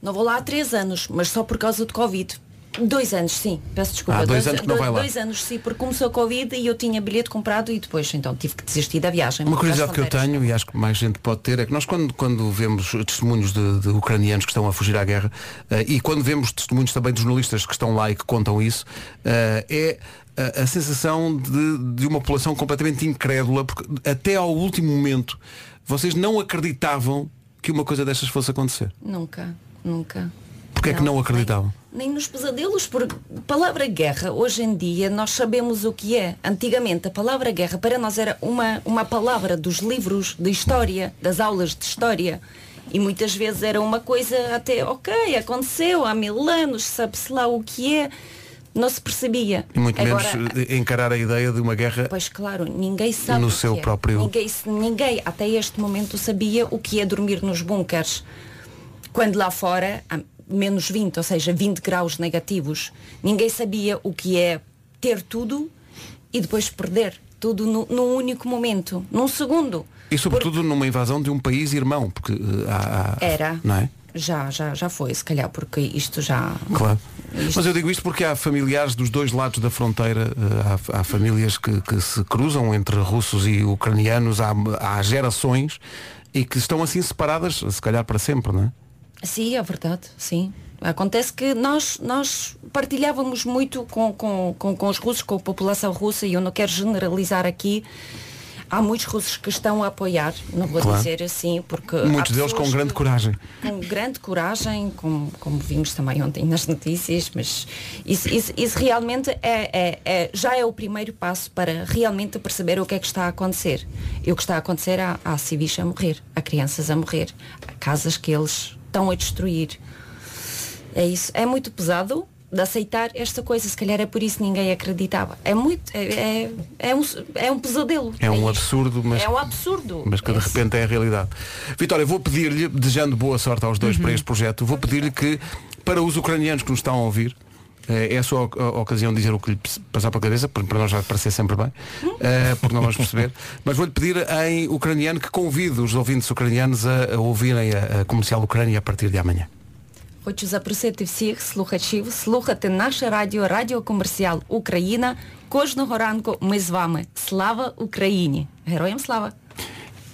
Não vou lá há três anos, mas só por causa de Covid. Dois anos, sim. Peço desculpa. Ah, dois anos que não vai lá. Dois anos, sim, porque começou a Covid e eu tinha bilhete comprado e depois então tive que desistir da viagem. Uma curiosidade que eu tenho e acho que mais gente pode ter é que nós quando, quando vemos testemunhos de, de ucranianos que estão a fugir à guerra eh, e quando vemos testemunhos também de jornalistas que estão lá e que contam isso, eh, é a, a sensação de, de uma população completamente incrédula, porque até ao último momento vocês não acreditavam que uma coisa destas fosse acontecer. Nunca, nunca. Porquê é que não acreditavam? Nem nos pesadelos, porque a palavra guerra, hoje em dia, nós sabemos o que é. Antigamente, a palavra guerra para nós era uma, uma palavra dos livros de história, das aulas de história. E muitas vezes era uma coisa até, ok, aconteceu há mil anos, sabe-se lá o que é. Não se percebia. E muito Agora, menos encarar a ideia de uma guerra Pois claro, ninguém sabe No seu é. próprio- Ninguém, ninguém até este momento sabia o que é dormir nos bunkers. Quando lá fora, há menos 20, ou seja, 20 graus negativos, ninguém sabia o que é ter tudo e depois perder tudo no- num único momento, num segundo. e sobretudo numa invasão de um país irmão, porque eh, há, há- Era. não é? Já, já, já foi, se calhar, porque isto já. Claro. Isto- Mas eu digo isto porque há familiares dos dois lados da fronteira, eh, há, há famílias que, que se cruzam entre russos e ucranianos há, há gerações e que estão assim separadas, se calhar para sempre, não é? Sim, é verdade, sim. Acontece que nós, nós partilhávamos muito com, com, com, com os russos, com a população russa, e eu não quero generalizar aqui. Há muitos russos que estão a apoiar, não vou Claro. dizer assim, porque Muitos deles com grande que- coragem. com grande coragem, como, como vimos também ontem nas notícias, mas isso, isso- isso realmente é, é- é- já é o primeiro passo para realmente perceber o que é que está a acontecer. E o que está a acontecer há, há civis a morrer, há crianças a morrer, há casas que eles estão a destruir. É isso. É muito pesado de aceitar esta coisa, se calhar é por isso que ninguém acreditava. É muito, é, é, é um, é um pesadelo. É um isto. absurdo, mas, É um absurdo. mas que de É repente é a realidade. Vitória, vou pedir-lhe, desejando boa sorte aos dois para este projeto, vou pedir-lhe que, para os ucranianos que nos estão a ouvir, eh, é a sua oc- a ocasião de dizer o que lhe passar pela cabeça, porque para nós vai parecer sempre bem, eh, porque não vamos perceber, (laughs) mas vou-lhe pedir em ucraniano que convide os ouvintes ucranianos a, a ouvirem a, a comercial Ucrânia a partir de amanhã Хочу запросити всіх слухачів слухати наше радіо, радіо комерціал Україна. Кожного ранку ми з вами. Слава Україні! Героям слава!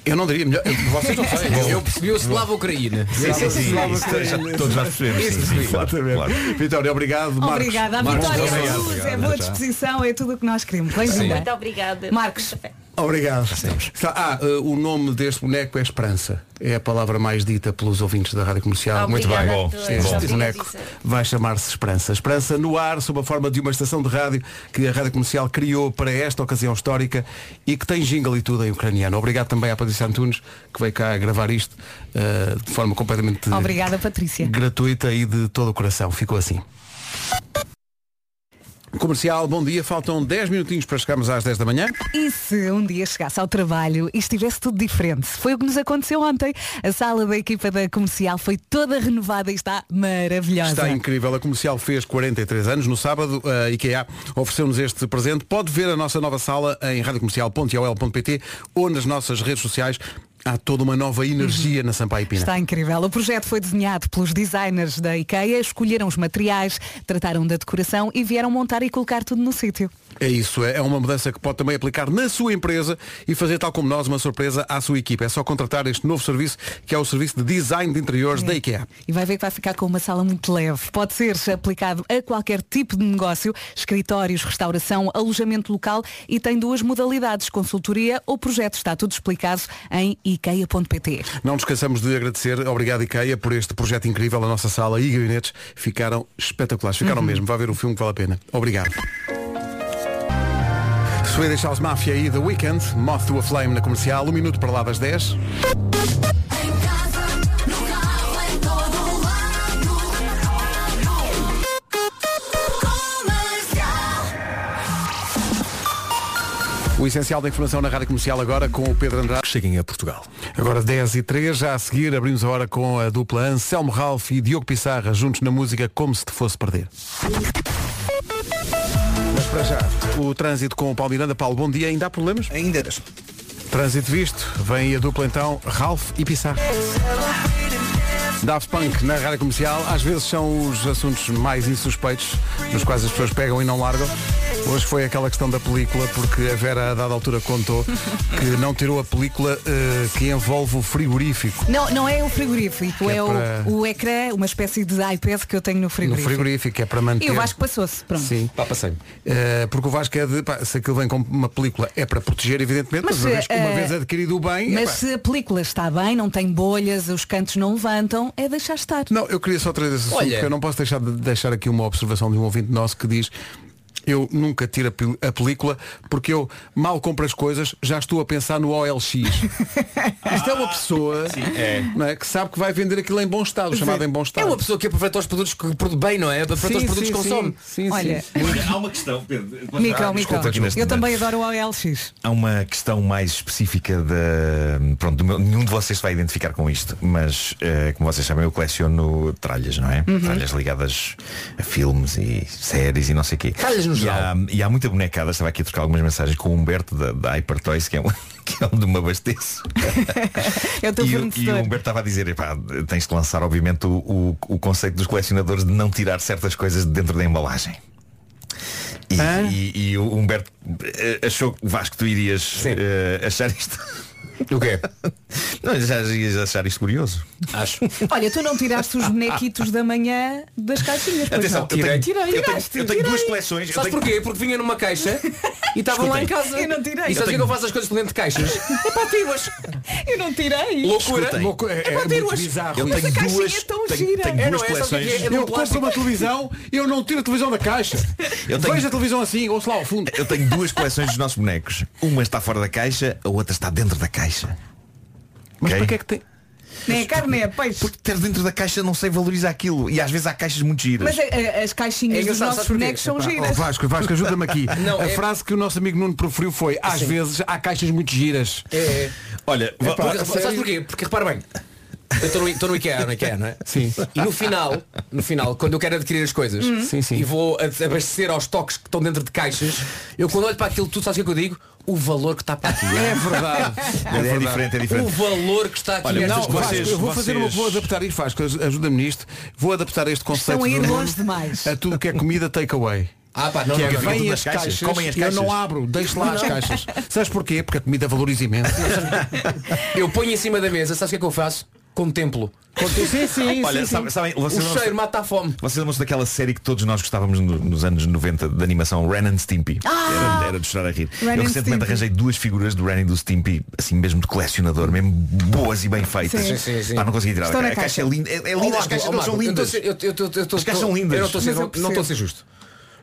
Eu não diria melhor. Vocês não sabem. Eu percebi o Slava Ucraína. Sim, sim, sim. Slava Isso Ucraína. já todos nós percebemos. Isso Sim, percebi. sim, claro, Exatamente. claro. Vitória, obrigado. Marcos. Obrigada. A Marcos, vitória obrigado, Jesus, obrigado, é boa já. disposição, é tudo o que nós queremos. Bem-vinda. Muito obrigada. Marcos. Obrigado. Está- ah, eh, o nome deste boneco é Esperança. É a palavra mais dita pelos ouvintes da Rádio Comercial. Muito bem, bom. Este boneco vai chamar-se Esperança. Esperança no ar, sob a forma de uma estação de rádio que a Rádio Comercial criou para esta ocasião histórica e que tem jingle e tudo em ucraniano. Obrigado também à Patrícia Antunes, que veio cá gravar isto eh, de forma completamente Obrigada, Patrícia. gratuita e de todo o coração. Ficou assim. Comercial, bom dia. Faltam 10 minutinhos para chegarmos às 10 da manhã. E se um dia chegasse ao trabalho e estivesse tudo diferente? Foi o que nos aconteceu ontem. A sala da equipa da comercial foi toda renovada e está maravilhosa. Está incrível. A comercial fez 43 anos. No sábado, a IKEA ofereceu-nos este presente. Pode ver a nossa nova sala em radiocomercial.ol.pt ou nas nossas redes sociais. Há toda uma nova energia na Sampaio Pina. Está incrível. O projeto foi desenhado pelos designers da IKEA, escolheram os materiais, trataram da decoração e vieram montar e colocar tudo no sítio. É isso, é uma mudança que pode também aplicar na sua empresa e fazer tal como nós uma surpresa à sua equipa. É só contratar este novo serviço que é o serviço de design de interiores da IKEA. E vai ver que vai ficar com uma sala muito leve. Pode ser aplicado a qualquer tipo de negócio, escritórios, restauração, alojamento local e tem duas modalidades, consultoria ou projeto. Está tudo explicado em ikea.pt. Não nos esqueçamos de agradecer, obrigado IKEA, por este projeto incrível. A nossa sala e gabinetes ficaram espetaculares. Ficaram Uhum. mesmo. Vai ver o filme que vale a pena. Obrigado. Swedish House Mafia e The Weekend, Moth to a Flame na comercial, um minuto para lá das 10. O essencial da informação na Rádio Comercial agora com o Pedro Andrade. Que cheguem a Portugal. Agora 10 e 3, já a seguir abrimos a hora com a dupla Anselmo Ralph e Diogo Pissarra juntos na música Como se te fosse perder. Mas para já, o trânsito com o Paulo Miranda. Paulo, bom dia. Ainda há problemas? Ainda. Trânsito visto. Vem a dupla então, Ralph e Pissarra. Daft Punk na rádio comercial, às vezes são os assuntos mais insuspeitos, nos quais as pessoas pegam e não largam. Hoje foi aquela questão da película, porque a Vera a dada altura contou (laughs) que não tirou a película eh, que envolve o frigorífico. Não, não é o frigorífico, é, é o- para- o, ecrã, uma espécie de iPad que eu tenho no No frigorífico. frigorífico, é para manter. E o Vasco passou-se, pronto. Sim. Pá, passei. Eh, porque o Vasco é de. pá, se aquilo vem como uma película é para proteger, evidentemente, mas, Mas, uma, vez, uma eh, vez adquirido o bem. Mas epá, se a película está bem, não tem bolhas, os cantos não levantam, é deixar estar. Não, eu queria só trazer esse assunto, Olha. porque eu não posso deixar de deixar aqui uma observação de um ouvinte nosso que diz eu nunca tiro a, pel- a película porque eu mal compro as coisas, já estou a pensar no OLX. (laughs) Isto é uma pessoa não é, que sabe que vai vender aquilo em bom estado, chamado em bom É estado. uma pessoa que aproveita os produtos que bem, não é? Aproveita Sim, os produtos sim, que consome. sim, sim, Olha, sim. Olha, há uma questão, Pedro. Micro, Ah, Eu momento. também adoro o OLX. Há uma questão mais específica da. Pronto, do meu- nenhum de vocês se vai identificar com isto, mas eh, como vocês sabem, eu coleciono tralhas, não é? Uhum. Tralhas ligadas a filmes e séries e não sei o quê. Tralhas no e geral. há, e há muita bonecada, estava aqui a trocar algumas mensagens com o Humberto da, da Hyper Toys, que é, um, (laughs) que é onde me abasteço. (laughs) É o E, e o Humberto estava a dizer, tens de lançar obviamente o, o, o conceito dos colecionadores de não tirar certas coisas de dentro da embalagem. E, e- e o Humberto eh, achou que Vasco tu irias eh, achar isto O quê? (laughs) Não, já ias achar isto curioso. Acho. Olha, tu não tiraste os bonequitos da manhã das caixinhas, pois Atenção, não? eu tenho, Tirei. eu tenho, Tiraste, eu tenho tirei. duas coleções. eu Sabes tenho- porquê? Porque vinha numa caixa e estavam lá em casa. Eu não tirei. E sabes o que é que eu faço as coisas por dentro de caixas? (laughs) É para tiro-as. Eu não tirei. Loucura. Escutem. Louco- é, é para muito tiro-as. bizarro. Eu tenho Essa caixinha duas, é tão tenho, gira. tenho É, duas não é? Sabe o que é? coleções. É Eu compro uma televisão e eu não tiro a televisão da caixa. Eu tenho- Vejo a televisão assim, ouço lá ao fundo. Eu tenho duas coleções dos nossos bonecos. Uma está fora da caixa, a outra está dentro da caixa. Mas Ok? para que é que tem. Nem é carne, nem é peixe. Porque ter dentro da caixa não sei valorizar aquilo. E às vezes há caixas muito giras. Mas a- a- as É caixinhas dos engraçado, nossos bonecos são Epá, Oh, giras. Vasco, Vasco, ajuda-me aqui. (laughs) Não, a é- frase que o nosso amigo Nuno preferiu foi às vezes há caixas muito giras. É, é. Olha, va- Porque, va- sabes porquê? Porque repara bem. Eu estou no, no IKEA, no IKEA, não é? Sim. E no final, no final, quando eu quero adquirir as coisas Sim, sim. e vou abastecer aos toques que estão dentro de caixas, eu quando olho para aquilo tudo, sabes o que é que eu digo? O valor que está para aqui. É verdade. é, diferente, é O diferente. valor que está aqui Olha, não, coisas. vocês- eu vou fazer uma, vou adaptar isto, Vasco, ajuda-me nisto. Vou adaptar este conceito Estão a ir longe demais. a tudo que é comida takeaway. Ah pá, não, Que não, é, não, vem as caixas, caixas, comem as e eu não caixas. abro, deixo lá as caixas. Sabes porquê? Porque a comida valoriza imenso. (laughs) Eu ponho em cima da mesa, sabes o que é que eu faço? Contemplo. sim, sim, Olha, sabe- sabem, vocês O não- cheiro mata a fome. Vocês lembram-se daquela série que todos nós gostávamos no- nos anos 90 de animação Ren and Stimpy? Era, era de chorar a rir. Ren Eu recentemente Stimpy. arranjei duas figuras do Ren e do Stimpy, assim mesmo de colecionador, mesmo boas e bem feitas. Sim. Sim, sim. Pá, não consegui tirar. Estão A, na a caixa é linda. É, é linda. As caixas são lindas. As caixas são lindas. Eu não estou a ser- Mas eu não- estou a ser justo.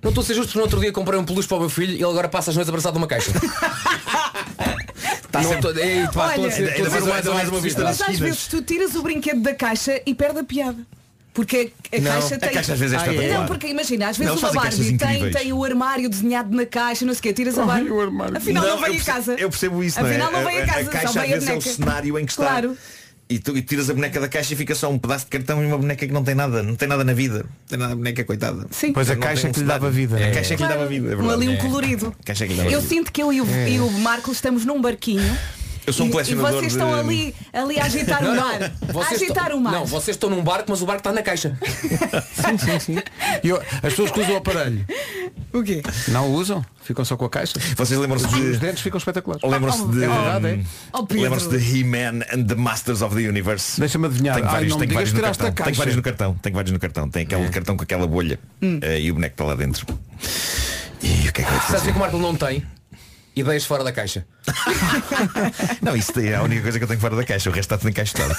Não estou a ser justo porque no outro dia comprei um peluche para o meu filho e ele agora passa as noites abraçado numa caixa. (laughs) Não tô- Ei, a Olha, ser- estou a ainda mais- mais uma uma vista Mas às vezes tu tiras o brinquedo da caixa e perde a piada. Porque a Não, caixa A tem. caixa às vezes é Ah, é? espetacular. Não, porque imagina, às vezes Não, uma Barbie tem, tem o armário desenhado na caixa, não sei o quê, tiras a Ai, Barbie. o armário. Afinal não, eu vem a casa. Eu percebo isso, Afinal não é? não vem a casa, caixa só às vem a vezes é o cenário em que está. E tu e tiras a boneca da caixa e fica só um pedaço de cartão e uma boneca que não tem nada, não tem nada na vida. Não tem nada a boneca, coitada. Sim. Pois a Não caixa que lhe dava vida. É, a é? caixa que lhe dava vida, é Um verdade. ali um É. colorido. A caixa que lhe dava Eu vida. sinto que eu e o, e o Marco estamos num barquinho. Eu sou um e- colecionador E vocês estão de- ali, ali a agitar o mar. A agitar estão- o mar. Não, vocês estão num barco, mas o barco está na caixa. (laughs) Sim, sim, sim. E eu- as pessoas que usam o aparelho O quê? não o usam, ficam só com a caixa. Vocês lembram-se Os de. dentes ficam espetaculares. Lembram-se de. É verdade, é? Oh. Lembram-se de He-Man and the Masters of the Universe. Deixa-me adivinhar. Tenho Ai, vários, tenho digas vários no tiraste a cartão. Tenho caixa. vários no cartão. Tenho vários no cartão. Tem aquele cartão com aquela bolha. Hum. eh, e o boneco está lá dentro. E o que é que eu vou Sabes o que fazer? é que o Marco não tem? Ideias fora da caixa. (laughs) Não, isso é a única coisa que eu tenho fora da caixa. O resto está tudo encaixotado.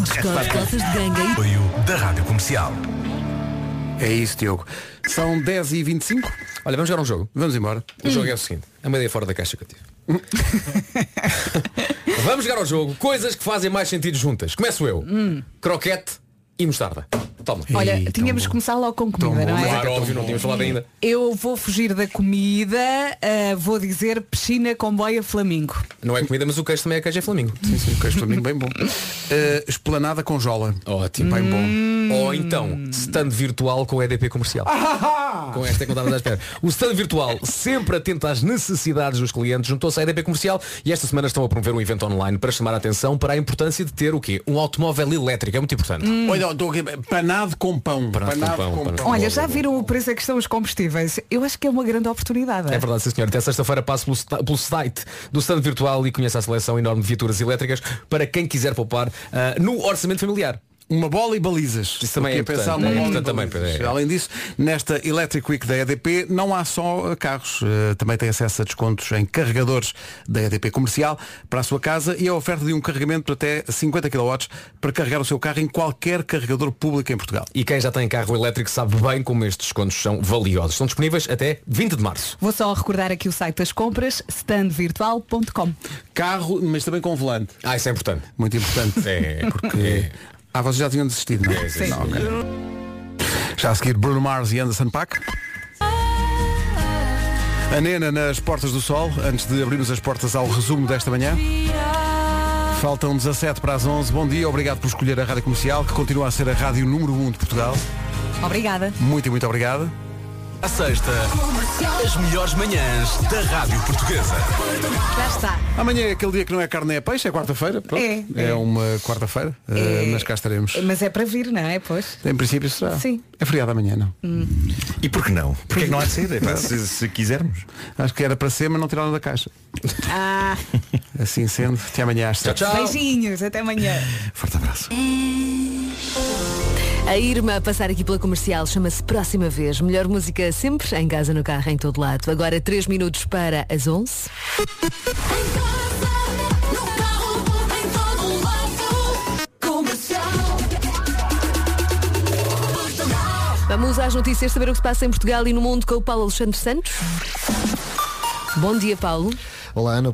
Descobre calças de ganga e Apoio da Rádio Comercial. É isso, Diogo. São 10 e 25 Olha, vamos jogar um jogo. Vamos embora. O jogo é o seguinte. É uma ideia fora da caixa que eu tive. (laughs) vamos jogar ao jogo. Coisas que fazem mais sentido juntas. Começo eu. Croquete e mostarda. Toma. Olha, Ei, tínhamos que começar logo com comida, Tão não bom. é? Claro, óbvio, não tínhamos falado ainda. Eu vou fugir da comida, ah, vou dizer piscina com boia flamingo. Não é comida, mas o queijo também é queijo é flamingo. Sim, sim, queijo flamingo bem bom. (laughs) Eh, esplanada com jola. Ótimo. Bem bom. Ou então, stand virtual com EDP comercial. com esta é que eu estava à espera. O stand virtual, sempre atento às necessidades dos clientes, juntou-se à EDP comercial e esta semana estão a promover um evento online para chamar a atenção para a importância de ter o quê? Um automóvel elétrico. É muito importante. Olha, estou aqui, panado com pão. Panado com pão, panado. Olha, já viram o preço a que estão os combustíveis? Eu acho que é uma grande oportunidade. É verdade, sim senhor. Até sexta-feira passo pelo, sta- pelo site do stand virtual e conheça a seleção enorme de viaturas elétricas para quem quiser poupar ah, no orçamento familiar. Uma bola e balizas. Isso também é importante. pensar uma É bola e também, é. Além disso, nesta Electric Week da EDP não há só carros. Eh, também tem acesso a descontos em carregadores da EDP comercial para a sua casa e a oferta de um carregamento de até 50 kW para carregar o seu carro em qualquer carregador público em Portugal. E quem já tem carro elétrico sabe bem como estes descontos são valiosos. Estão disponíveis até 20 de março. Vou só recordar aqui o site das compras, standvirtual.com. Carro, mas também com volante. Ah, isso é importante. Muito importante. É, Porque. Ah, vocês já tinham desistido, não? é? Sim. Não, ok. Já a seguir Bruno Mars e Anderson Paak. A Nena nas Portas do Sol, antes de abrirmos as portas ao resumo desta manhã. Faltam 17 para as 11. Bom dia, obrigado por escolher a Rádio Comercial, que continua a ser a rádio número 1 de Portugal. Obrigada. Muito e muito obrigado. À sexta, as melhores manhãs da Rádio Portuguesa. Já está. Amanhã é aquele dia que não é carne, é peixe, é quarta-feira. pronto. É, É, é. uma quarta-feira, eh, mas cá estaremos. Mas é para vir, não é? Pois. Em princípio será. Sim. É feriado amanhã, não? E por que não? Porque é que não há de ser? É pá, se, se quisermos. Acho que era para ser, mas não tiraram da caixa. Ah, (laughs) Assim sendo, até amanhã às sete. beijinhos, até amanhã. Forte abraço. A Irma a passar aqui pela comercial chama-se Próxima Vez. Melhor música sempre, em casa, no carro, em todo lado. Agora 3 minutos para as 11. Vamos às notícias, saber o que se passa em Portugal e no mundo com o Paulo Alexandre Santos. Bom dia, Paulo. Olá, Ana.